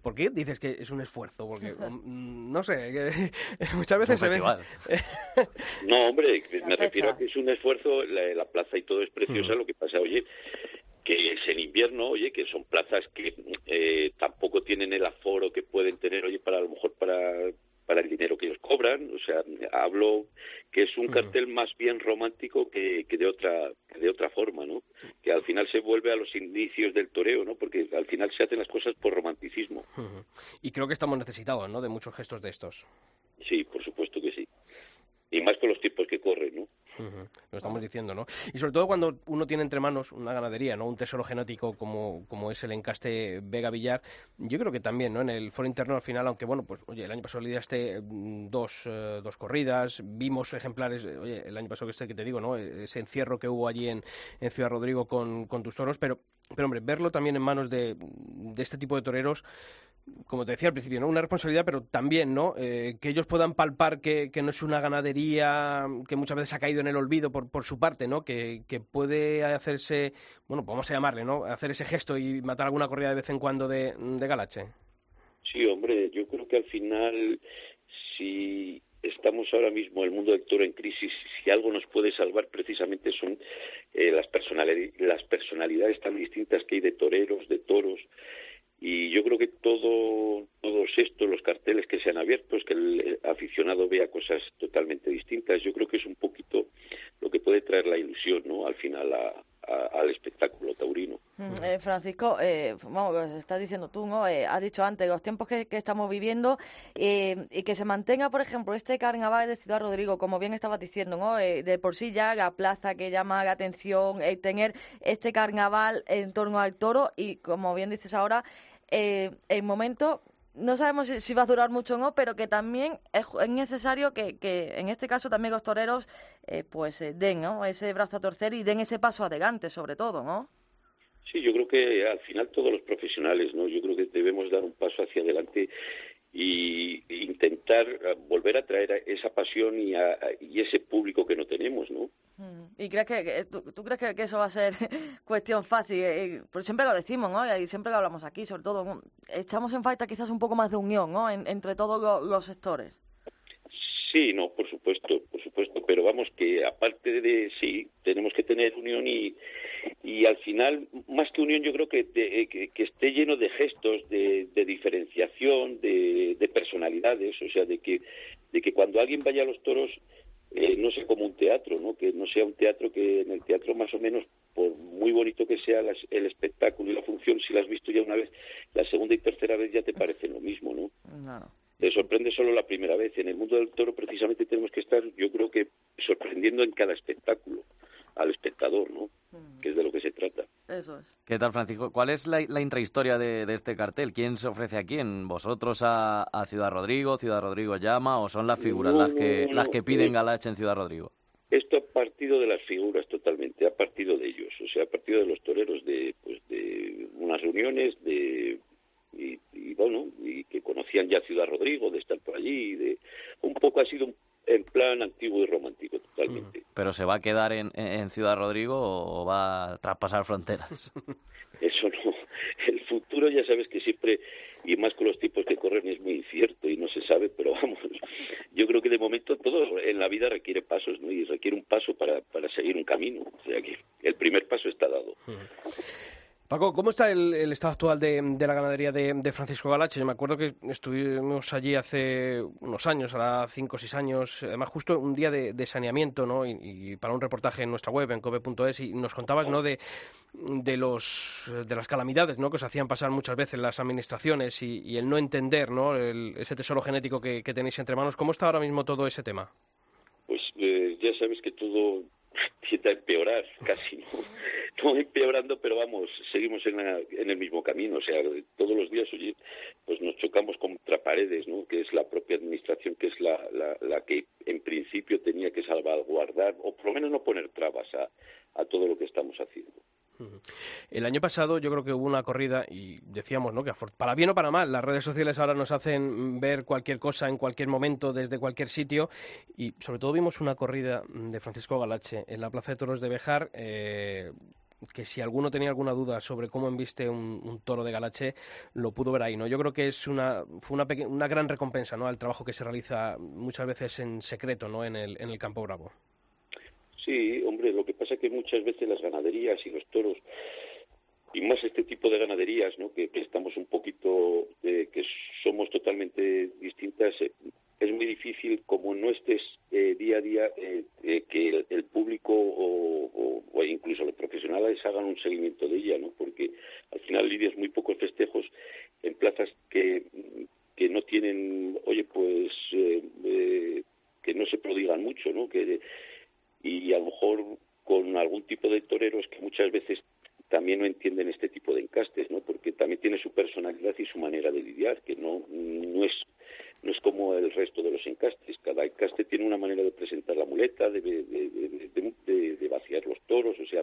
¿Por qué dices que es un esfuerzo? Porque, mm, no sé, muchas veces se ve... No, hombre, me refiero a que es un esfuerzo, la, la plaza y todo es preciosa, Ujú. lo que pasa, oye, que es en invierno, oye, que son plazas que eh, tampoco tienen el aforo que pueden tener, oye, para a lo mejor para para el dinero que ellos cobran, o sea, hablo que es un cartel más bien romántico que, que de otra que de otra forma, ¿no? Que al final se vuelve a los inicios del toreo, ¿no? Porque al final se hacen las cosas por romanticismo. Y creo que estamos necesitados, ¿no? De muchos gestos de estos. Sí, por supuesto que sí. Y más con los tiempos que corren, ¿no? Ujú, Lo estamos diciendo, ¿no? Y sobre todo cuando uno tiene entre manos una ganadería, ¿no? Un tesoro genético como, como es el encaste Vega Villar. Yo creo que también, ¿no? En el foro interno al final, aunque bueno, pues oye, el año pasado lidiaste mm, dos, eh, dos corridas, vimos ejemplares, eh, oye, el año pasado que este que te digo, ¿no? Ese encierro que hubo allí en, en Ciudad Rodrigo con, con tus toros, pero, pero hombre, verlo también en manos de, de este tipo de toreros como te decía al principio, ¿no? Una responsabilidad, pero también, ¿no? Eh, que ellos puedan palpar que, que no es una ganadería que muchas veces ha caído en el olvido por, por su parte, ¿no? Que, que puede hacerse, bueno, vamos a llamarle, ¿no? Hacer ese gesto y matar alguna corrida de vez en cuando de, de Galache. Sí, hombre, yo creo que al final, si estamos ahora mismo el mundo del toro en crisis, si algo nos puede salvar precisamente son eh, las, personalidades, las personalidades tan distintas que hay de toreros, de toros, y yo creo que todo, todos estos, los carteles que se han abierto, es que el aficionado vea cosas totalmente distintas, yo creo que es un poquito lo que puede traer la ilusión, ¿no? Al final a- al espectáculo taurino. Mm, eh, Francisco, eh, vamos, estás diciendo tú, ¿no? Eh, has dicho antes, los tiempos que, estamos viviendo eh, y que se mantenga, por ejemplo, este carnaval de Ciudad Rodrigo, como bien estabas diciendo, ¿no? De por sí ya la plaza que llama la atención, tener este carnaval en torno al toro y, como bien dices ahora, el momento no sabemos si, va a durar mucho o no, pero que también es necesario que, que, en este caso, también los toreros eh, pues eh, den ¿no? ese brazo a torcer y den ese paso adelante, sobre todo, ¿no? Sí, yo creo que al final todos los profesionales, ¿no? Yo creo que debemos dar un paso hacia adelante y intentar eh, volver a traer esa pasión y, a- y ese público que no tenemos, ¿no? Mm, ¿Y crees que, tú, tú crees que, que eso va a ser cuestión fácil? Eh, eh, pues siempre lo decimos, ¿no? Y siempre lo hablamos aquí, sobre todo, echamos en falta quizás un poco más de unión, ¿no? En- entre todos lo- los sectores. Sí, no, por supuesto, por supuesto, pero vamos que aparte de sí, tenemos que tener unión y, y al final, más que unión, yo creo que, de- eh, que, que esté lleno de gestos, de, de diferenciación, de, de personalidades, o sea, de que, de que cuando alguien vaya a los toros eh, no sea como un teatro, ¿no? Que no sea un teatro que en el teatro más o menos por muy bonito que sea las- el espectáculo y la función, si la has visto ya una vez, la segunda y tercera vez ya te parece lo mismo, ¿no? Te sorprende solo la primera vez. En el mundo del toro precisamente tenemos que estar, yo creo que sorprendiendo en cada espectáculo al espectador, ¿no? Que es de lo que se trata. Eso es. ¿Qué tal, Francisco? ¿Cuál es la, la intrahistoria de, de este cartel? ¿Quién se ofrece a quién? ¿Vosotros a, a Ciudad Rodrigo? ¿Ciudad Rodrigo llama? ¿O son las figuras No, las que, no, las que piden eh, Galache en Ciudad Rodrigo? Esto ha partido de las figuras totalmente, ha partido de ellos, o sea, ha partido de los toreros de, pues, de unas reuniones de y, y, bueno, y que conocían ya Ciudad Rodrigo, de estar por allí, de un poco ha sido un- en plan antiguo y romántico totalmente. ¿Pero se va a quedar en, en Ciudad Rodrigo o va a traspasar fronteras? Eso no, el futuro ya sabes que siempre, y más con los tipos que corren, es muy incierto y no se sabe, pero vamos, yo creo que de momento todo en la vida requiere pasos, ¿no? Y requiere un paso para, para seguir un camino, o sea que el primer paso está dado. Paco, ¿cómo está el, el estado actual de, de la ganadería de, de Francisco Galache? Yo me acuerdo que estuvimos allí hace unos años, ahora cinco o seis años, además justo un día de, de saneamiento, ¿no? Y, y para un reportaje en nuestra web, en cobe.es, y nos contabas, ¿no? De, de los de las calamidades, ¿no? Que os hacían pasar muchas veces las administraciones y, y el no entender, ¿no? El- ese tesoro genético que, que tenéis entre manos. ¿Cómo está ahora mismo todo ese tema? Pues eh, ya sabes que todo tiende a empeorar, casi, ¿no? No empeorando, pero vamos, seguimos en, la- en el mismo camino. O sea, todos los días, oye, pues nos chocamos contra paredes, ¿no? Que es la propia administración, que es la, la, la que en principio tenía que salvaguardar, o por lo menos no poner trabas a, a todo lo que estamos haciendo. El año pasado yo creo que hubo una corrida y decíamos, ¿no? Que para bien o para mal, las redes sociales ahora nos hacen ver cualquier cosa en cualquier momento desde cualquier sitio y sobre todo vimos una corrida de Francisco Galache en la Plaza de Toros de Bejar. eh, que si alguno tenía alguna duda sobre cómo embiste un, toro de Galache, lo pudo ver ahí, ¿no? Yo creo que es una, fue una, una gran recompensa, ¿no? Al trabajo que se realiza muchas veces en secreto, ¿no? En el, en el Campo Bravo. Sí, hombre, lo que que muchas veces las ganaderías y los toros, y más este tipo de ganaderías, ¿no? que, estamos un poquito, eh, que somos totalmente distintas, eh, es muy difícil, como no estés eh, día a día, eh, eh, que el, público o, o- incluso los profesionales hagan un seguimiento de ella, ¿no? porque al final lidias muy pocos festejos en plazas que, que no tienen, oye, pues, que no se prodigan mucho, ¿no? Que, y a lo mejor con algún tipo de toreros que muchas veces también no entienden este tipo de encastes, ¿no? Porque también tiene su personalidad y su manera de lidiar, que no no es no es como el resto de los encastes. Cada encaste tiene una manera de presentar la muleta, de, de, de- vaciar los toros, o sea,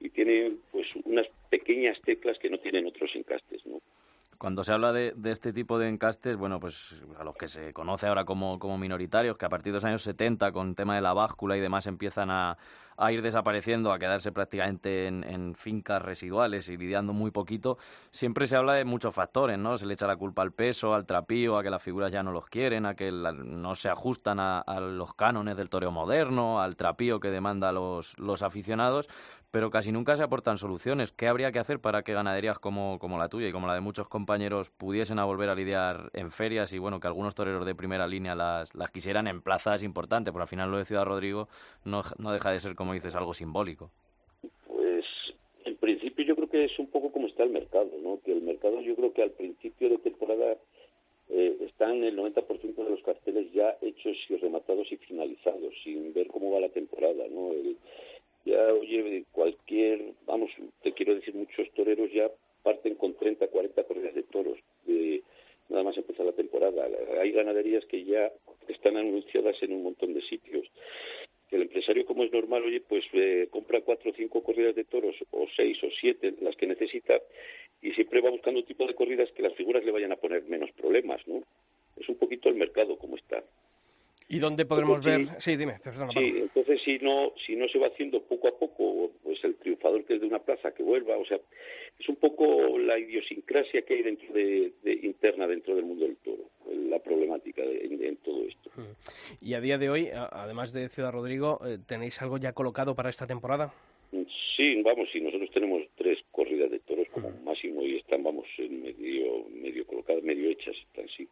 y tiene pues unas pequeñas teclas que no tienen otros encastes, ¿no? Cuando se habla de, este tipo de encastes, bueno, pues a los que se conoce ahora como, como minoritarios, que a partir de los años 70, con tema de la báscula y demás, empiezan a, a ir desapareciendo, a quedarse prácticamente en, fincas residuales y lidiando muy poquito, siempre se habla de muchos factores, ¿no? Se le echa la culpa al peso, al trapío, a que las figuras ya no los quieren, a que no se ajustan a, a los cánones del toreo moderno, al trapío que demanda los, los aficionados, pero casi nunca se aportan soluciones. ¿Qué habría que hacer para que ganaderías como, como la tuya y como la de muchos compañeros pudiesen a volver a lidiar en ferias y bueno, que algunos toreros de primera línea las, las quisieran en plazas importantes? Porque al final lo de Ciudad Rodrigo no, no deja de ser, como dices, algo simbólico. Pues en principio yo creo que es un poco como está el mercado, ¿no? Que el mercado yo creo que al principio de temporada eh, están el 90% de los carteles ya hechos y rematados y finalizados, sin ver cómo va la temporada, ¿no? El- ya, oye, cualquier, vamos, te quiero decir, muchos toreros ya parten con 30, 40 corridas de toros, de, nada más empezar la temporada. Hay ganaderías que ya están anunciadas en un montón de sitios el empresario, como es normal, oye, pues eh, compra cuatro o cinco corridas de toros, o seis o siete, las que necesita, y siempre va buscando un tipo de corridas que las figuras le vayan a poner menos problemas, ¿no? Es un poquito el mercado como está. ¿Y dónde podremos Sí. ver? Sí, dime, perdona. Sí, entonces si no, si no se va haciendo poco a poco, pues el triunfador que es de una plaza que vuelva, o sea, es un poco la idiosincrasia que hay dentro de, de- interna dentro del mundo del toro, la problemática de- en, en todo esto. Y a día de hoy, además de Ciudad Rodrigo, eh, ¿tenéis algo ya colocado para esta temporada? Sí, vamos, sí, nosotros tenemos tres corridas de toros como máximo y están, vamos, en medio, medio colocadas, medio hechas, están sí.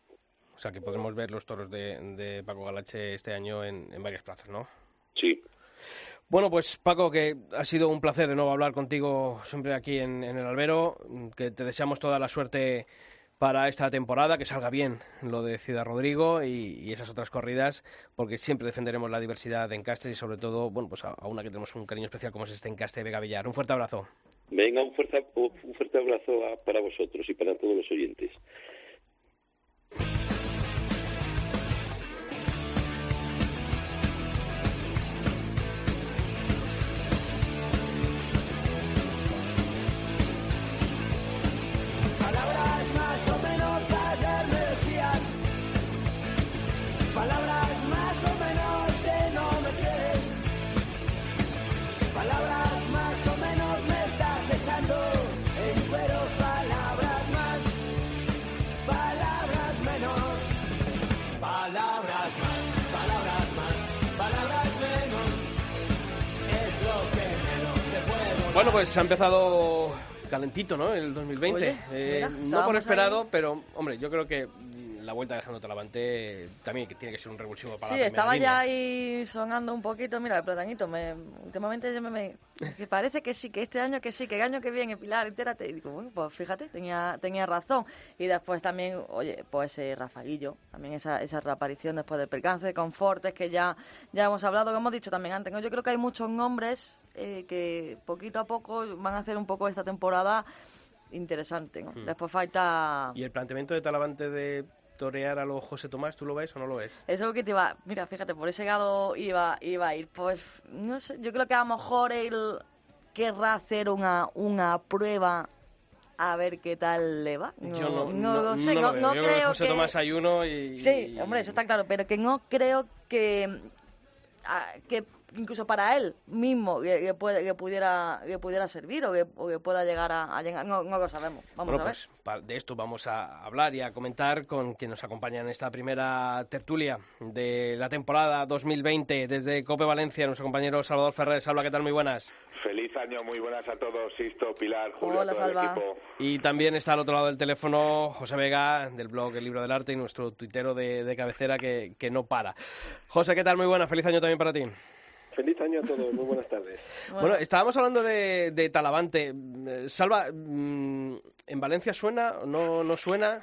O sea, que podremos ver los toros de, de Paco Galache este año en, en varias plazas, ¿no? Sí, Bueno, pues Paco, que ha sido un placer de nuevo hablar contigo siempre aquí en, en el albero, que te deseamos toda la suerte para esta temporada, que salga bien lo de Ciudad Rodrigo y, y esas otras corridas, porque siempre defenderemos la diversidad de encastes y sobre todo, bueno, pues a, a una que tenemos un cariño especial como es este encaste de Vega Villar. Un fuerte abrazo. Venga, un fuerte, un fuerte abrazo a- para vosotros y para todos los oyentes. Pues ha empezado calentito, ¿no? El 2020. Oye, Eh, mira, no por esperado, ahí. pero, hombre, yo creo que la vuelta de Alejandro Talavante también que tiene que ser un revulsivo para Sí, la estaba línea. ya ahí sonando un poquito. Mira, el platanito, me, últimamente ya me, me- que parece que sí, que este año que sí, que el año que viene, Pilar, entérate. Y digo, bueno, pues fíjate, tenía, tenía razón. Y después también, oye, pues eh, Rafaelillo, también esa, esa reaparición después del percance, con Fortes, que ya, ya hemos hablado, que hemos dicho también antes. ¿no? Yo creo que hay muchos nombres eh, que poquito a poco van a hacer un poco esta temporada interesante. ¿no? Hmm. Después falta... ¿Y el planteamiento de Talavante de torear a los José Tomás, tú lo ves o no lo ves? Eso que te iba, mira, fíjate, por ese lado iba, iba a ir. Pues no sé, yo creo que a lo mejor él querrá hacer una, una prueba a ver qué tal le va. No, yo no, no lo sé, no no, lo veo. no Yo creo que José que... Tomás hay uno y... Sí, hombre, eso está claro, pero que no creo que que incluso para él mismo que, que puede- que pudiera que pudiera servir o que, o que pueda llegar a, a llegar no, no lo sabemos vamos Bueno, a ver pues de esto vamos a hablar y a comentar con quien nos acompaña en esta primera tertulia de la temporada 2020 desde Cope Valencia, nuestro compañero Salvador Ferrer. Salva, ¿qué tal? Muy buenas. Feliz año, muy buenas a todos, Sisto, Pilar, Julio, Hola, todo el equipo. Y también está al otro lado del teléfono José Vega, del blog El Libro del Arte y nuestro tuitero de, de cabecera que, que no para. José, ¿qué tal? Muy buenas. Feliz año también para ti. Feliz año a todos, muy buenas tardes. Bueno, estábamos hablando de, de Talavante. Eh, Salva, mm, ¿en Valencia suena o no, no suena?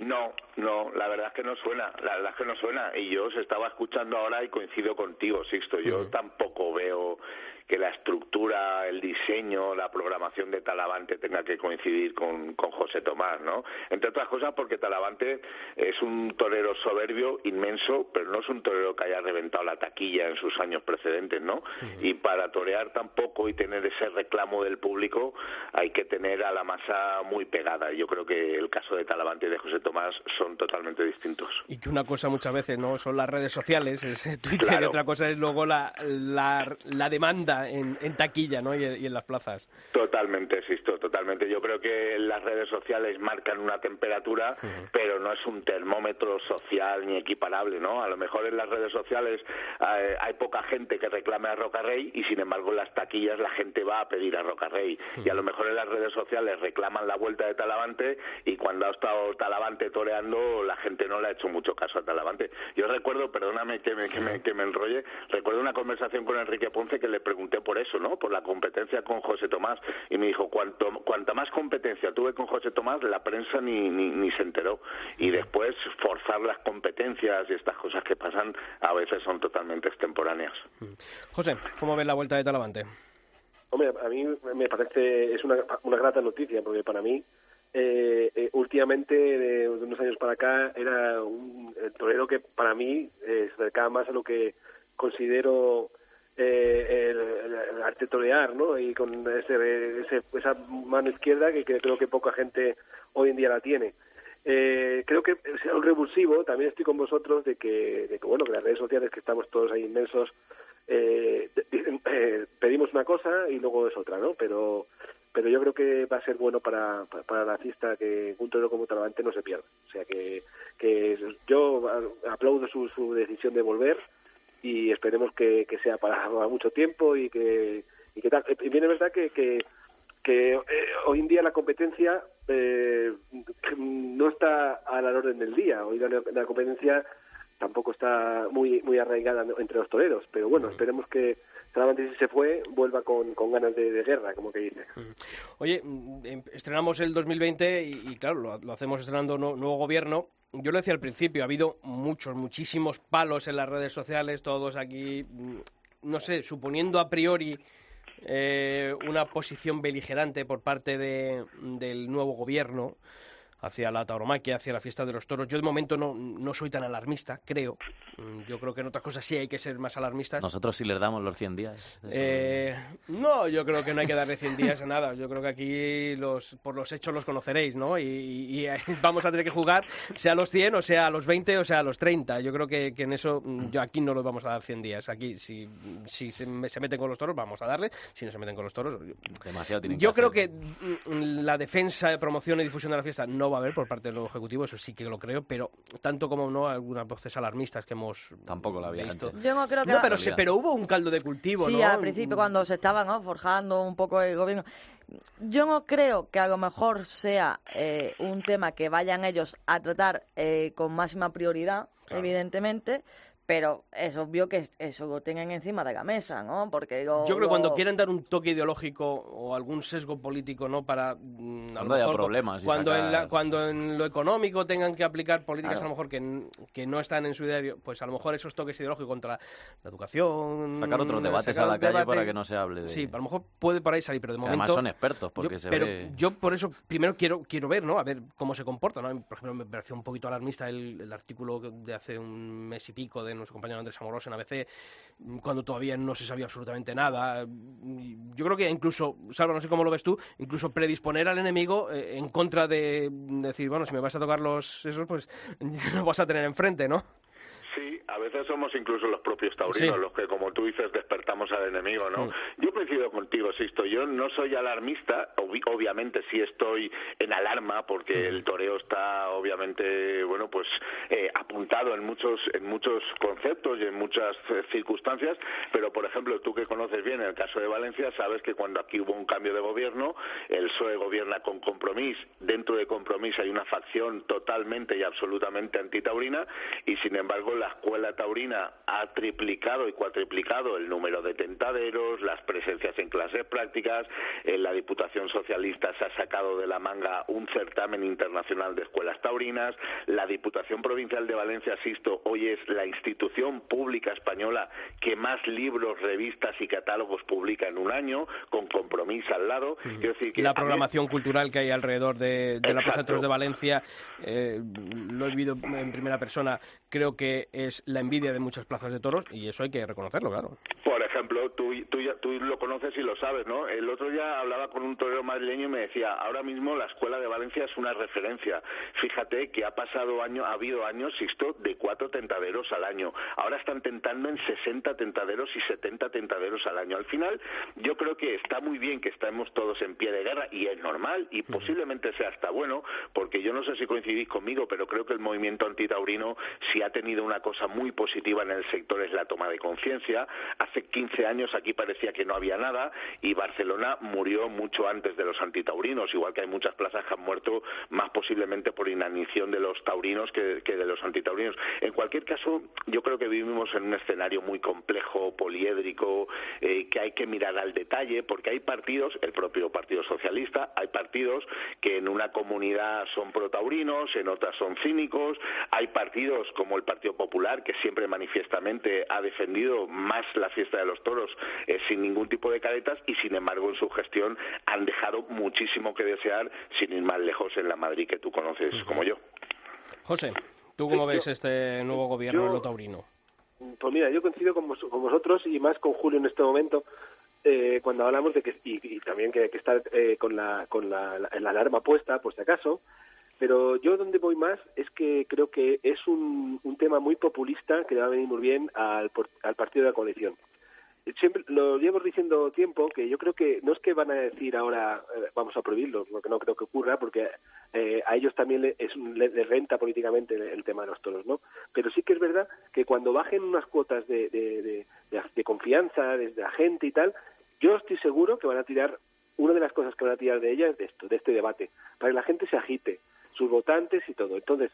No, no, la verdad es que no suena, la verdad es que no suena. Y yo os estaba escuchando ahora y coincido contigo, Sixto. Yo tampoco veo que la estructura, el diseño, la programación de Talavante tenga que coincidir con, con José Tomás, ¿no? Entre otras cosas porque Talavante es un torero soberbio, inmenso, pero no es un torero que haya reventado la taquilla en sus años precedentes, ¿no? Y para torear tampoco y tener ese reclamo del público hay que tener a la masa muy pegada. Yo creo que el caso de Talavante y de José Tomás son totalmente distintos. Y que una cosa muchas veces no son las redes sociales, es Twitter, y otra cosa es luego la, la, la demanda en, en taquilla ¿no? y, y en las plazas. Totalmente, Sisto, totalmente. Yo creo que las redes sociales marcan una temperatura, pero no es un termómetro social ni equiparable, ¿no? A lo mejor en las redes sociales eh, hay poca gente que reclame a Rocarrey y sin embargo en las taquillas la gente va a pedir a Rocarrey. Y a lo mejor en las redes sociales reclaman la vuelta de Talavante y cuando ha estado Talavante toreando la gente no le ha hecho mucho caso a Talavante. Yo recuerdo, perdóname que me, que me, que me enrolle, recuerdo una conversación con Enrique Ponce que le pregunté por eso, ¿no? Por la competencia con José Tomás y me dijo, cuanto, cuanta más competencia tuve con José Tomás, la prensa ni, ni, ni se enteró. Y después forzar las competencias y estas cosas que pasan a veces son totalmente extemporáneas. José, ¿cómo ves la vuelta de Talavante? Hombre, a mí me parece, es una, una grata noticia, porque para mí, eh, eh, últimamente, de unos años para acá, era un el torero que para mí eh, se acercaba más a lo que considero eh, el, el arte torear, ¿no? Y con ese, ese- esa mano izquierda que, creo que poca gente hoy en día la tiene. Eh, creo que sea un revulsivo, también estoy con vosotros de que, de que bueno, que las redes sociales que estamos todos ahí inmensos, eh, eh, pedimos una cosa y luego es otra, ¿no? Pero pero yo creo que va a ser bueno para, para, para la fiesta que un torero como Talavante no se pierda. O sea que, que yo aplaudo su, su decisión de volver y esperemos que, que sea para mucho tiempo y que, y que tal. Y bien es verdad que, que, que eh, hoy en día la competencia eh, no está a la orden del día. Hoy la, la competencia tampoco está muy muy arraigada entre los toreros. Pero bueno, esperemos que solamente si se fue vuelva con, con ganas de, de guerra, como que dice. Oye, mm, em- estrenamos el 2020 y, y claro, lo, lo hacemos estrenando nu- nuevo gobierno. Yo lo decía al principio, ha habido muchos, muchísimos palos en las redes sociales, todos aquí, mm, no sé, suponiendo a priori eh, una posición beligerante por parte de- del nuevo gobierno hacia la tauromaquia, hacia la fiesta de los toros. Yo de momento no, no soy tan alarmista, creo. Mm, Yo creo que en otras cosas sí hay que ser más alarmistas. Nosotros sí les damos los 100 días. Eh, no, yo creo que no hay que darle 100 días a nada. Yo creo que aquí los, por los hechos los conoceréis, ¿no? Y, y- y vamos a tener que jugar, sea a los 100, o sea a los 20, o sea a los 30. Yo creo que, que en eso, mm, yo aquí no los vamos a dar 100 días. Aquí, si, si se, se meten con los toros, vamos a darle. Si no se meten con los toros, yo- Demasiado tienen yo que creo hacer. que la defensa, promoción y difusión de la fiesta no va a haber por parte del nuevo Ejecutivo, eso sí que lo creo, pero tanto como no, algunas voces alarmistas que hemos Tampoco la había visto. antes. Yo no creo que... No, pero, se, pero hubo un caldo de cultivo, Sí, ¿no? al principio cuando se estaba ¿no? forjando un poco el gobierno. Yo no creo que a lo mejor sea eh, un tema que vayan ellos a tratar eh, con máxima prioridad, evidentemente, pero es obvio que eso lo tengan encima de la mesa, ¿no? Porque lo- Yo creo que cuando quieren dar un toque ideológico o algún sesgo político, ¿no? Para. mm, a lo Cuando haya mejor, problemas Cuando, en la- cuando en lo económico tengan que aplicar políticas Claro. a lo mejor que, n- que no están en su ideario, pues a lo mejor esos toques ideológicos contra la educación. Sacar otros debates sacar a la calle debate- para que no se hable de... Sí, a lo mejor puede por ahí salir, pero de Que momento. además son expertos, porque yo, se pero ve... yo por eso primero quiero quiero ver, ¿no? A ver cómo se comporta, ¿no? Por ejemplo, me pareció un poquito alarmista el, el artículo de hace un mes y pico de nuestro compañero Andrés Amorós en ABC, cuando todavía no se sabía absolutamente nada. Yo creo que incluso, Salva, no sé cómo lo ves tú, incluso predisponer al enemigo eh, en contra de decir, bueno, si me vas a tocar los esos, pues lo vas a tener enfrente, ¿no? Sí, a veces somos incluso los propios taurinos Sí. los que, como tú dices, despertamos al enemigo, ¿no? Mm. Yo coincido contigo, Sisto. Yo no soy alarmista, obvi- obviamente sí estoy en alarma porque el toreo está, obviamente, bueno, pues eh, apuntado en muchos en muchos conceptos y en muchas eh, circunstancias. Pero, por ejemplo, tú que conoces bien el caso de Valencia, sabes que cuando aquí hubo un cambio de gobierno, el PSOE gobierna con Compromís. Dentro de Compromís hay una facción totalmente y absolutamente antitaurina y, sin embargo, la escuela taurina ha triplicado y cuatriplicado el número de tentaderos, las presencias en clases prácticas. eh, la Diputación Socialista se ha sacado de la manga un certamen internacional de escuelas taurinas. La Diputación Provincial de Valencia, Sisto, hoy es la institución pública española que más libros, revistas y catálogos publica en un año, con compromiso al lado. Quiero decir que la mí- programación cultural que hay alrededor de, de la Plaza de Exacto. Toros de Valencia, eh, lo he vivido en primera persona, creo que es la envidia de muchas plazas de toros y eso hay que reconocerlo, claro. Por ejemplo, tú, tú, ya- tú lo conoces y lo sabes, ¿no? El otro día hablaba con un torero madrileño y me decía, ahora mismo la Escuela de Valencia es una referencia. Fíjate que ha pasado año, ha habido años, Sixto, de cuatro tentaderos al año. Ahora están tentando en 60 tentaderos y 70 tentaderos al año. Al final, yo creo que está muy bien que estemos todos en pie de guerra y es normal y posiblemente sea hasta bueno, porque yo no sé si coincidís conmigo, pero creo que el movimiento antitaurino, si ha tenido una cosa muy positiva en el sector, es la toma de conciencia. Hace 15 años aquí parecía que no había nada y Barcelona murió mucho antes de los antitaurinos, igual que hay muchas plazas que han muerto más posiblemente por inanición de los taurinos que, de los antitaurinos. En cualquier caso, yo creo que vivimos en un escenario muy complejo, poliédrico, eh, que hay que mirar al detalle, porque hay partidos, el propio Partido Socialista, hay partidos que en una comunidad son protaurinos, en otras son cínicos, hay partidos como el Partido Popular, que siempre manifiestamente ha defendido más la fiesta de los toros eh, sin ningún tipo de caretas, y sin embargo en su gestión han dejado muchísimo que desear, sin ir más lejos en la Madrid que tú conoces como yo. José, ¿tú cómo Sí, ves yo- este nuevo gobierno yo- en lo taurino? Pues mira, yo coincido con, vos- con vosotros y más con Julio en este momento eh, cuando hablamos de que y, y también que hay que estar eh, con la con la, la- la alarma puesta por si acaso. Pero yo donde voy más es que creo que es un, tema muy populista que le va a venir muy bien al, al partido de la coalición. Siempre lo llevo diciendo tiempo que yo creo que no es que van a decir ahora eh, vamos a prohibirlo, porque no creo que ocurra, porque eh, a ellos también le- es le- les renta políticamente el, tema de los toros, ¿no? Pero sí que es verdad que cuando bajen unas cuotas de, de, de- de- de confianza desde la gente y tal, yo estoy seguro que van a tirar, una de las cosas que van a tirar de ella es de esto, de este debate, para que la gente se agite, sus votantes y todo. Entonces,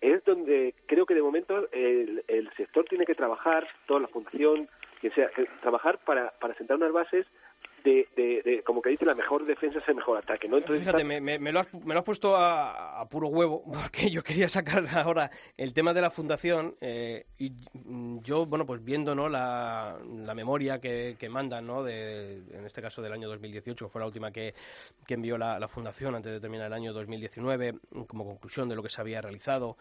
es donde creo que de momento el, el sector tiene que trabajar, toda la fundación, que sea, que trabajar para, para sentar unas bases de, de, de, como que dice, la mejor defensa es el mejor ataque, ¿no? Entonces, Fíjate, me, me- me lo has, me lo has puesto a, a puro huevo, porque yo quería sacar ahora el tema de la fundación eh, y yo, bueno, pues viendo ¿no? la, la memoria que, que mandan, ¿no? De, en este caso del año 2018, que fue la última que, que envió la, la fundación antes de terminar el año 2019, como conclusión de lo que se había realizado.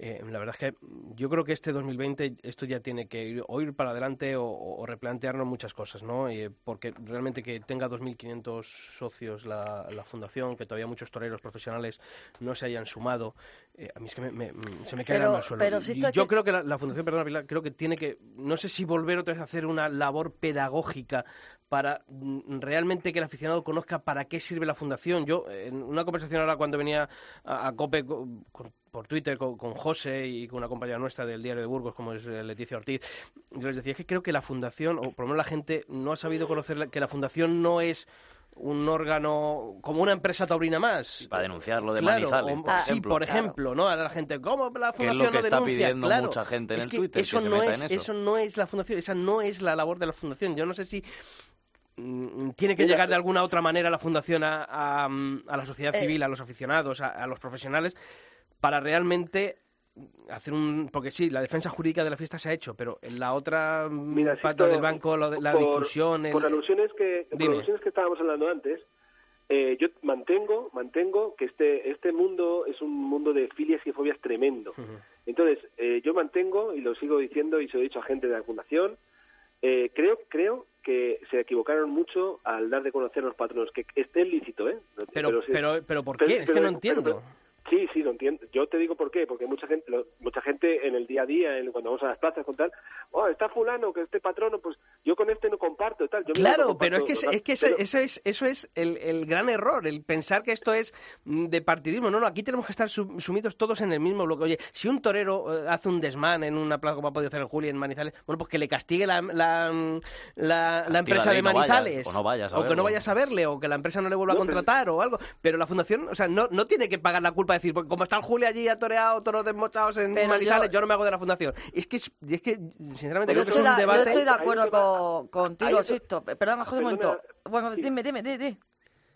Eh, la verdad es que yo creo que este 2020 esto ya tiene que ir, o ir para adelante o, o replantearnos muchas cosas, ¿no? Eh, porque realmente que tenga 2.500 socios la, la fundación, que todavía muchos toreros profesionales no se hayan sumado, eh, a mí es que me- me- me- se me cae al suelo. pero esto yo que- creo que la, la Fundación Perdona Pilar creo que tiene que, no sé si volver otra vez a hacer una labor pedagógica para mm, realmente que el aficionado conozca para qué sirve la fundación. Yo, en una conversación ahora cuando venía a, a COPE con- con- por Twitter con, con José y con una compañera nuestra del diario de Burgos, como es eh, Leticia Ortiz, yo les decía que creo que la fundación, o por lo menos la gente no ha sabido conocer la- que la fundación no es un órgano como una empresa taurina más. Para denunciarlo de Claro, Manizales, o- por sí, ejemplo. por ejemplo, ¿no? Ahora la gente, ¿cómo la Que es lo fundación que no está denuncia? pidiendo Claro. mucha gente en Es el que Twitter, Eso que se no meta es, en eso. no es la fundación, esa no es la labor de la fundación. Yo no sé si tiene que Mira, llegar de eh, alguna otra manera la fundación a, a, mm, a la sociedad Eh. civil, a los aficionados, a, a los profesionales, para realmente hacer un porque sí la defensa jurídica de la fiesta se ha hecho pero en la otra mm, Mira, pata del banco lo de- la por- difusión el- por alusiones que por alusiones que estábamos hablando antes eh, yo mantengo mantengo que este este mundo es un mundo de filias y fobias tremendo. Entonces eh, yo mantengo y lo sigo diciendo y se lo he dicho a gente de la fundación eh, creo creo que se equivocaron mucho al dar de conocer los patronos que esté lícito eh pero sí- pero pero por pero- qué es que pero- no entiendo. pero- Sí, sí, lo entiendo. Yo te digo por qué, porque mucha gente, lo- mucha gente en el día a día, en- cuando vamos a las plazas con tal, oh, está fulano, que este patrono, pues yo con este no comparto tal. Yo mira, no Claro, pero es comparto, que, total, es que ese- pero- eso es, eso es el, el gran error, el pensar que esto es mm, de partidismo. No, no, aquí tenemos que estar su- sumidos todos en el mismo bloque. Oye, si un torero eh, hace un desmán en una plaza como ha podido hacer el Juli en Manizales, bueno, pues que le castigue la, la, la- la empresa de Manizales. o no vayas a o que no vayas a verle, o que la empresa no le vuelva a pero- contratar, o algo. Pero la fundación, o sea, no, no tiene que pagar la culpa de decir, porque como está el Juli allí ha toreado toros desmochados en Pero Manizales, yo- yo... no me hago de la fundación. Es que, y es que sinceramente, Yo creo que es estoy, un de, yo debate... estoy de acuerdo con, contigo, Sisto. Perdona, José, un momento. Perdona, Bueno, dime, dime, dime.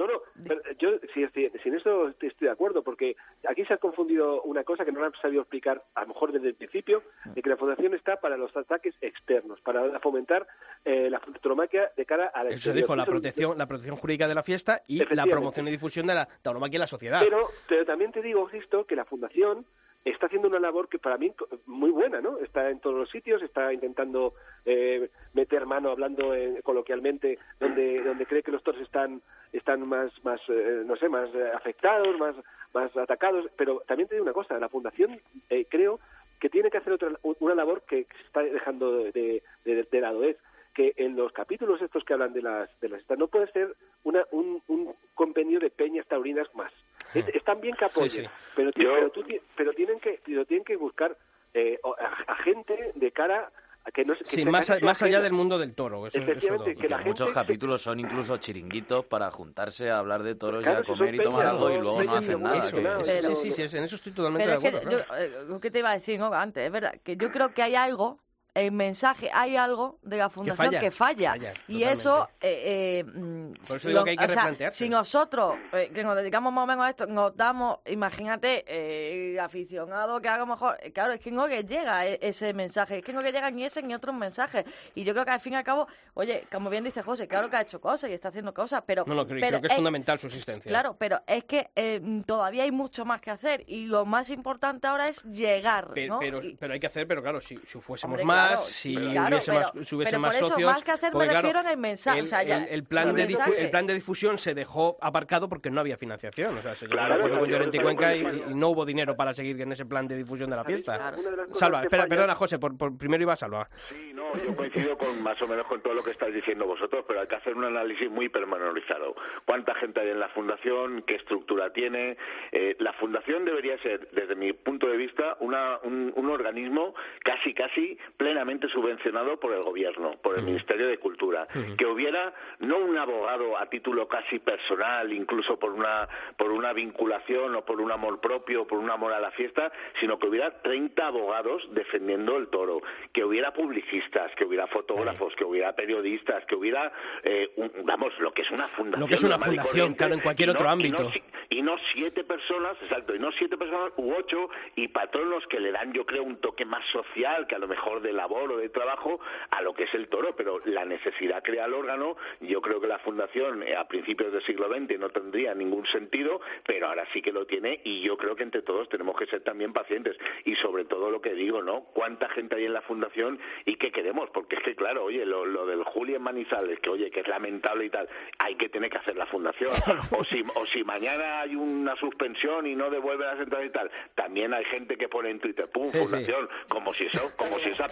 No, no, pero yo sí, sí, sí, en eso estoy estoy de acuerdo, porque aquí se ha confundido una cosa que no lo han sabido explicar, a lo mejor desde el principio, de que la fundación está para los ataques externos, para fomentar eh, la tauromaquia de cara a la Eso dijo, la protección, la protección jurídica de la fiesta y la promoción y difusión de la tauromaquia en la sociedad. Pero, pero también te digo, Sisto, que la fundación está haciendo una labor que para mí muy buena, ¿no? Está en todos los sitios, está intentando eh, meter mano, hablando eh, coloquialmente, donde donde cree que los toros están están más más eh, no sé más afectados, más más atacados. Pero también te digo una cosa, la fundación eh, creo que tiene que hacer otra una labor que se está dejando de, de, de- de lado es que en los capítulos estos que hablan de las de las estas no puede ser una, un, un compendio de peñas taurinas más. Es- están bien que apoyen, Sí, sí. pero Yo- pero, tú pero tienen que pero tienen que buscar eh, a, a gente de cara a que no se- que Sí, más, a- más allá del mundo del toro. Eso, eso todo. Que que muchos gente- capítulos son incluso chiringuitos para juntarse a hablar de toros Claro, y a comer y tomar algo y luego no hacen nada. Eso, que- buenas, eso, Pero- sí, sí, sí, en eso estoy totalmente Pero es de que acuerdo. yo, eh, lo que te iba a decir ¿no? antes, es verdad, que yo creo que hay algo, el mensaje, hay algo de la fundación falla, que falla. falla, y eso, eh, eh, mm, Por eso digo que hay que o sea, si nosotros, eh, que nos dedicamos más o menos a esto, nos damos, imagínate, eh, aficionado que a lo mejor, eh, claro, es que no que llega e- ese mensaje, es que no que llega ni ese ni otros mensajes. Y yo creo que al fin y al cabo, oye, como bien dice José, claro que ha hecho cosas y está haendo cosas, pero... No, no, creo, pero creo que es fundamental su existencia. Claro, pero es que eh, todavía hay mucho más que hacer y lo más importante ahora es llegar, Pe- ¿no? Pero, Y- pero hay que hacer, pero claro, si, si fuésemos Hombre, más, claro, si claro, hubiese pero- más, si hubiese pero más por eso, socios... más que hacer me porque, claro, refiero en el mensaje, El, o sea, ya- el- el plan el de mensaje. el plan de difusión se dejó aparcado porque no había financiación. O sea, se llegó a acuerdo con Llorente y Cuenca y, y no hubo dinero para seguir en ese plan de difusión de la fiesta. Salva, espera, perdona, José, por, por- primero iba a Salva. Sí, no, yo coincido con más o menos con todo lo que estáis diciendo vosotros, pero hay que hacer un análisis muy pormenorizado. ¿Cuánta gente hay en la fundación? ¿Qué estructura tiene? Eh, la fundación debería ser, desde mi punto de vista, una- un, un organismo casi, casi plenamente subvencionado por el gobierno, por el Ministerio de Cultura, que hubiera no un abogado a título casi personal, incluso por una por una vinculación o por un amor propio, o por un amor a la fiesta, sino que hubiera 30 abogados defendiendo el toro, que hubiera publicistas, que hubiera fotógrafos, que hubiera periodistas, que hubiera eh, un- vamos, lo que es una fundación. Lo que es una fundación, claro, en cualquier no- otro y no ámbito. y no siete personas, exacto, y no siete personas u ocho y patronos que le dan, yo creo, un toque más social que a lo mejor de labor o de trabajo a lo que es el toro, pero la necesidad crea el órgano. Yo creo que la fundación eh, a principios del siglo XX no tendría ningún sentido, pero ahora sí que lo tiene y yo creo que entre todos tenemos que ser también pacientes y sobre todo lo que digo, ¿no? ¿Cuánta gente hay en la fundación y qué queremos? Porque es que, claro, oye, lo, lo del Juli en Manizales, que oye, que es lamentable y tal, hay que tener que hacer la fundación. O si, o si mañana hay una suspensión y no devuelve las entradas y tal, también hay gente que pone en Twitter, pum, Sí, sí. fundación, como si eso, como si esa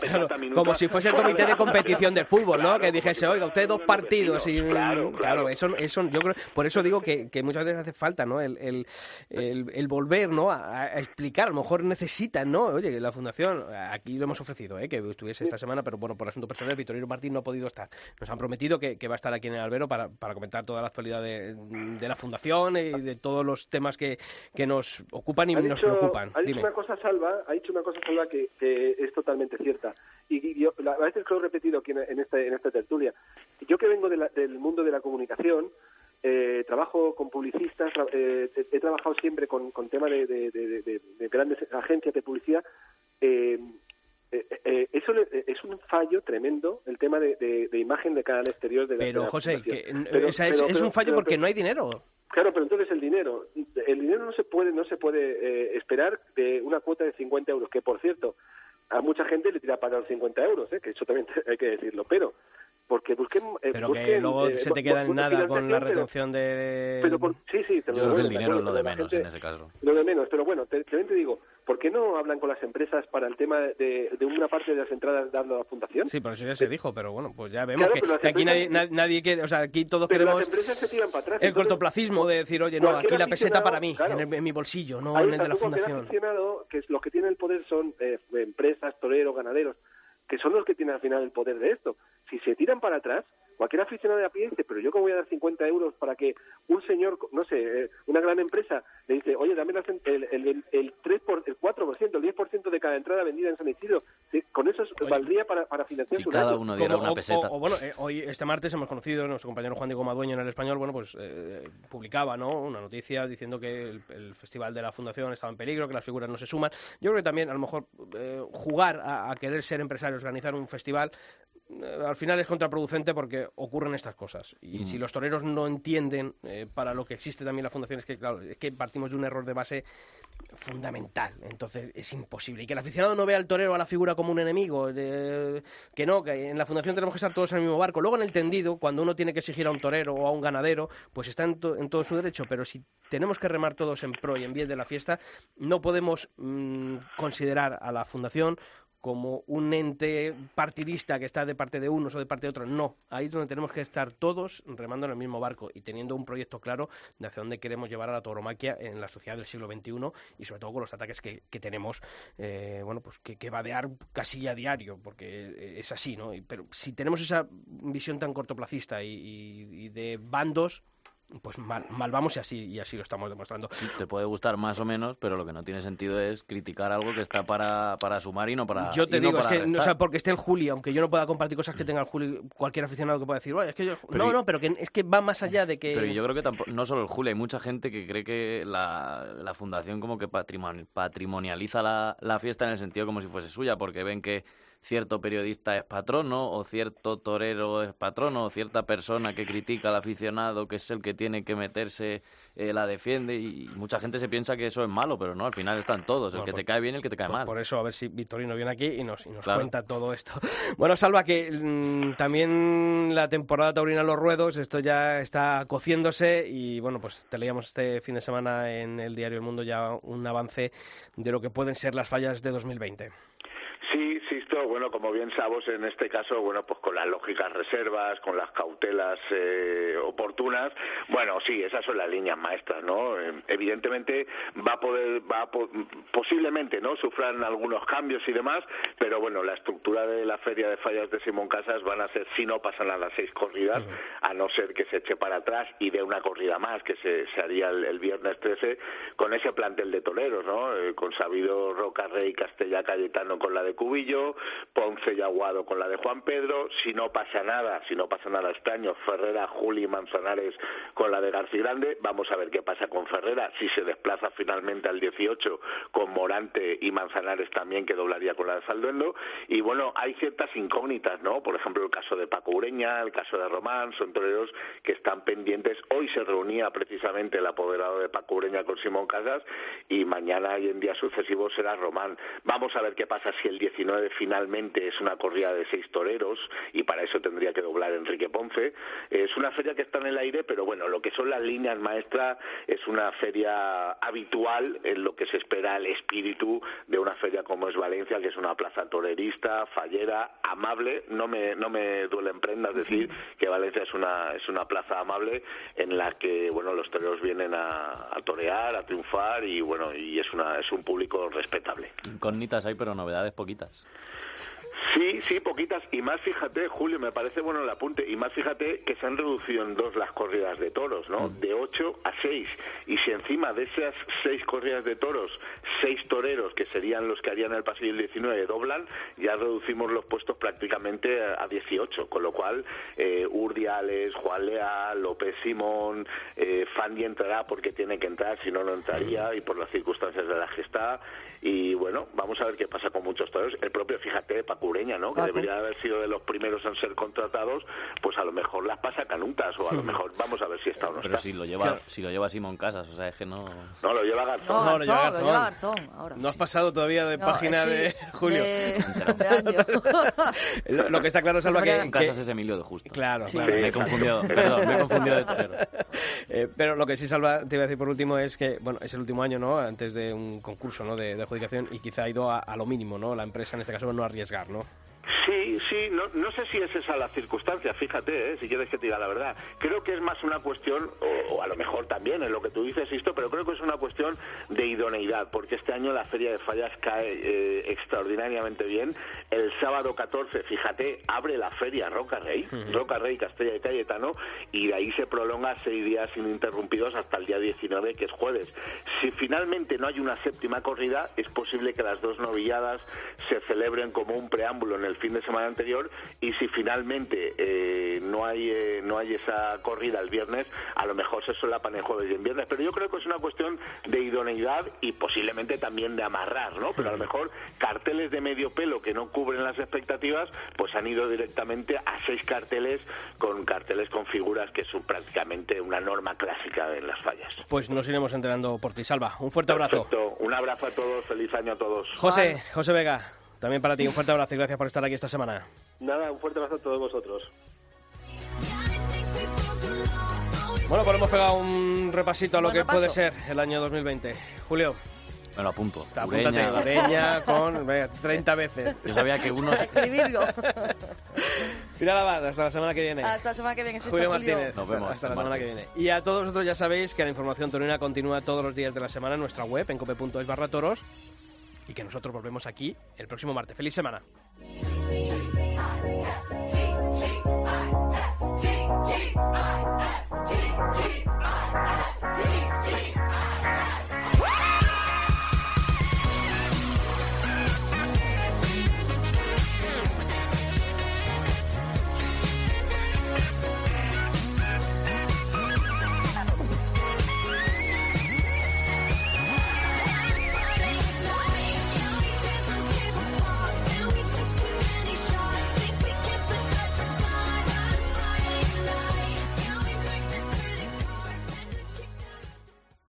Como si fuese el comité de competición de fútbol, ¿no? Que dijese, oiga, usted dos partidos y Claro, claro. eso, eso yo creo, por eso digo que, que muchas veces hace falta, ¿no? El, el, el, el volver, ¿no? A, a explicar, a lo mejor necesitan, ¿no? Oye, la fundación, aquí lo hemos ofrecido, ¿eh? Que estuviese esta semana, pero bueno, por asuntos personales, Vitorino Martín no ha podido estar. Nos han prometido que, que va a estar aquí en el albero para, para comentar toda la actualidad de, de la fundación y de todos los temas que, que nos ocupan y ha nos dicho, preocupan. ha dicho Dime. una cosa Salva, ha dicho una cosa Salva que, que es totalmente cierta. Y, yo a veces lo he repetido aquí en, en este, en esta tertulia. Yo que vengo de la- del mundo de la comunicación, eh, trabajo con publicistas, eh, he, he trabajado siempre con, con temas de, de- de- de- de grandes agencias de publicidad. eh, eh, eh, eso le- es un fallo tremendo el tema de, imagen de canal exterior de Pero, la José, fundación. que, Pero- o sea, es, pero- es pero- un fallo pero- porque no hay dinero. Claro, pero entonces el dinero, el dinero no se puede, no se puede eh, esperar de una cuota de 50 euros, que por cierto, a mucha gente le tira para los 50 euros, eh, que eso también hay que decirlo, pero porque busquen... eh, Pero que busquen, luego eh, se te queda en nada con la pero- retención de... Pero por- sí, sí, te lo Yo creo que el dinero es lo de pero menos gente- en ese caso. lo de menos, pero bueno, te- también te digo, ¿por qué no hablan con las empresas para el tema de, de una parte de las entradas dando a la fundación? Sí, por eso ya se dijo, pero bueno, pues ya vemos Claro, que, pero que aquí nadie, empresas- na- nadie quiere, o sea, aquí todos Pero queremos las empresas se tiran para atrás. el entonces- cortoplacismo de decir, oye, no, aquí la peseta para mí, claro. en, el- en mi bolsillo, no en el de la fundación. que los que tienen el poder son eh, empresas, toreros, ganaderos, que son los que tienen al final el poder de esto. Si se tiran para atrás, cualquier aficionado de a pie dice, pero yo cómo voy a dar 50 euros para que un señor, no sé, eh, una gran empresa le dice, oye, dame la cen- el, el, el, el 3 por, el 4%, el 10% de cada entrada vendida en San Isidro. Sí, con eso valdría para, para financiar Si su cada uno diera Como- una o- peseta. O, o bueno, eh, hoy, este martes hemos conocido, nuestro compañero Juan Diego Madueño en el español, bueno, pues eh, publicaba, ¿no? Una noticia diciendo que el, el festival de la fundación estaba en peligro, que las figuras no se suman. Yo creo que también, a lo mejor, eh, jugar a, a querer ser empresarios, organizar un festival, al final es contraproducente porque ocurren estas cosas. Y Mm. si los toreros no entienden eh, para lo que existe también la fundación, es que, claro, es que partimos de un error de base fundamental. Entonces es imposible. Y que el aficionado no vea al torero, a la figura como un enemigo. eh, que no, que en la fundación tenemos que estar todos en el mismo barco. Luego en el tendido, cuando uno tiene que exigir a un torero o a un ganadero, pues está en, to- en todo su derecho. Pero si tenemos que remar todos en pro y en bien de la fiesta, no podemos mm, considerar a la fundación como un ente partidista que está de parte de unos o de parte de otros. No, ahí es donde tenemos que estar todos remando en el mismo barco y teniendo un proyecto claro de hacia dónde queremos llevar a la tauromaquia en la sociedad del siglo XXI y sobre todo con los ataques que, que tenemos, eh, bueno, pues que, que vadear casi a diario, porque es así, ¿no? Pero si tenemos esa visión tan cortoplacista y de bandos, pues mal, mal vamos y así, y así lo estamos demostrando. Te puede gustar más o menos, pero lo que no tiene sentido es criticar algo que está para, para sumar y no para Yo te no digo, es que, o sea, porque esté el Juli, aunque yo no pueda compartir cosas que tenga el Juli, cualquier aficionado que pueda decir, "Oye, es que yo... Pero no, y- no, pero que es que va más allá de que... Pero yo creo que tampoco, no solo el Julio, hay mucha gente que cree que la, la fundación como que patrimoni- patrimonializa la, la fiesta en el sentido como si fuese suya, porque ven que cierto periodista es patrono, o cierto torero es patrono, o cierta persona que critica al aficionado, que es el que tiene que meterse, eh, la defiende, y mucha gente se piensa que eso es malo, pero no, al final están todos, el Bueno, que por- te cae bien y el que te cae Por, mal. por eso, a ver si Victorino viene aquí y nos, y nos Claro. cuenta todo esto. Bueno, Salva, que mm, también la temporada taurina los ruedos, esto ya está cociéndose y bueno, pues te leíamos este fin de semana en el diario El Mundo ya un avance de lo que pueden ser las fallas de 2020. Sí, Sisto, bueno, como bien sabemos, en este caso, bueno, pues con las lógicas reservas, con las cautelas eh, oportunas, bueno, sí, esas son las líneas maestras, ¿no? Eh, evidentemente va a poder, va a po- posiblemente, ¿no? Sufran algunos cambios y demás, pero bueno, la estructura de la feria de fallas de Simón Casas van a ser, si no pasan a las seis corridas, a no ser que se eche para atrás y dé una corrida más, que se, se haría el, el viernes 13, con ese plantel de toreros, ¿no? Eh, con Sabido Roca Rey, Castella Cayetano con la de Cubillo, Ponce y Aguado con la de Juan Pedro, si no pasa nada, si no pasa nada este año, Ferrera, Juli y Manzanares con la de García Grande, vamos a ver qué pasa con Ferrera, si se desplaza finalmente al 18 con Morante y Manzanares también que doblaría con la de Salduendo, y bueno, hay ciertas incógnitas, ¿no? Por ejemplo, el caso de Paco Ureña, el caso de Román, son toreros que están pendientes. Hoy se reunía precisamente el apoderado de Paco Ureña con Simón Casas y mañana y en días sucesivos será Román. Vamos a ver qué pasa si el 19 finalmente es una corrida de seis toreros y para eso tendría que doblar Enrique Ponce. Es una feria que está en el aire, pero bueno, lo que son las líneas maestras es una feria habitual en lo que se espera el espíritu de una feria como es Valencia, que es una plaza torerista, fallera, amable. No me, no me duelen prendas decir que Valencia es una, es una plaza amable en la que bueno los toreros vienen a, a torear, a triunfar y bueno y es una es un público respetable. Incógnitas hay, pero novedades poquitas. Sí, sí, poquitas. Y más, fíjate, Julio, me parece bueno el apunte. Y más, fíjate que se han reducido en dos las corridas de toros, ¿no? De ocho a seis. Y si encima de esas seis corridas de toros, seis toreros, que serían los que harían el pasillo del 19, doblan, ya reducimos los puestos prácticamente a 18. Con lo cual, eh, Urdiales, Juan Leal, López Simón, eh, Fandi entrará porque tiene que entrar, si no, no entraría, y por las circunstancias de la está. Y bueno, vamos a ver qué pasa con muchos toreros. El propio, fíjate, Paco Ureña, ¿no? Que debería haber sido de los primeros en ser contratados, pues a lo mejor las pasa canutas, o a lo mejor vamos a ver si está o no Pero está. si lo lleva, si lo lleva Simón Casas, o sea, es que no... No, lo lleva Garzón. No, No, lo lleva Garzón, lo lleva Garzón. Garzón, ahora. No has pasado todavía de No, página sí, de Julio. de- de año. Lo, que está claro, Salva, que, En Casas que- es Emilio de Justo. Claro, Sí. claro. Me he confundido, perdón, me he confundido de torero. Eh, pero lo que sí, Salva, te iba a decir por último es que, bueno, es el último año, ¿no? Antes de un concurso, ¿no? De, de adjudicación y quizá ha ido a, a lo mínimo, ¿no? La empresa, en este caso, no arriesgar, ¿no? know. Sí, sí, no, no sé si es esa la circunstancia, fíjate, ¿eh? si quieres que te diga la verdad. Creo que es más una cuestión, o, o a lo mejor también en lo que tú dices, esto, pero creo que es una cuestión de idoneidad, porque este año la Feria de Fallas cae eh, extraordinariamente bien. El sábado 14, fíjate, abre la feria Roca Rey, Roca Rey, Castella y Cayetano, y de ahí se prolonga seis días ininterrumpidos hasta el día 19, que es jueves. Si finalmente no hay una séptima corrida, es posible que las dos novilladas se celebren como un preámbulo en el fin de semana anterior y si finalmente eh, no hay eh, no hay esa corrida el viernes, a lo mejor se solapan en jueves y en viernes. Pero yo creo que es una cuestión de idoneidad y posiblemente también de amarrar, ¿no? Pero a lo mejor carteles de medio pelo que no cubren las expectativas, pues han ido directamente a seis carteles con carteles con figuras que son prácticamente una norma clásica en las fallas. Pues nos iremos enterando por ti, Salva. Un fuerte abrazo. Perfecto. Un abrazo a todos, feliz año a todos. José, José Vega, también para ti un fuerte abrazo y gracias por estar aquí esta semana. Nada, un fuerte abrazo a todos vosotros. Bueno, pues hemos pegado un repasito a lo que puede ser el año 2020. Julio, Me lo apunto. apúntate, Ureña. Ureña con venga, 30 veces. Yo sabía que unos... Escribirlo. Mira la banda, hasta la semana que viene. Hasta la semana que viene. Julio Martínez. Nos vemos Hasta la el semana que viene. Y a todos vosotros ya sabéis que la información torina continúa todos los días de la semana en nuestra web, en cope.es barra toros y que nosotros volvemos aquí el próximo martes. ¡Feliz semana!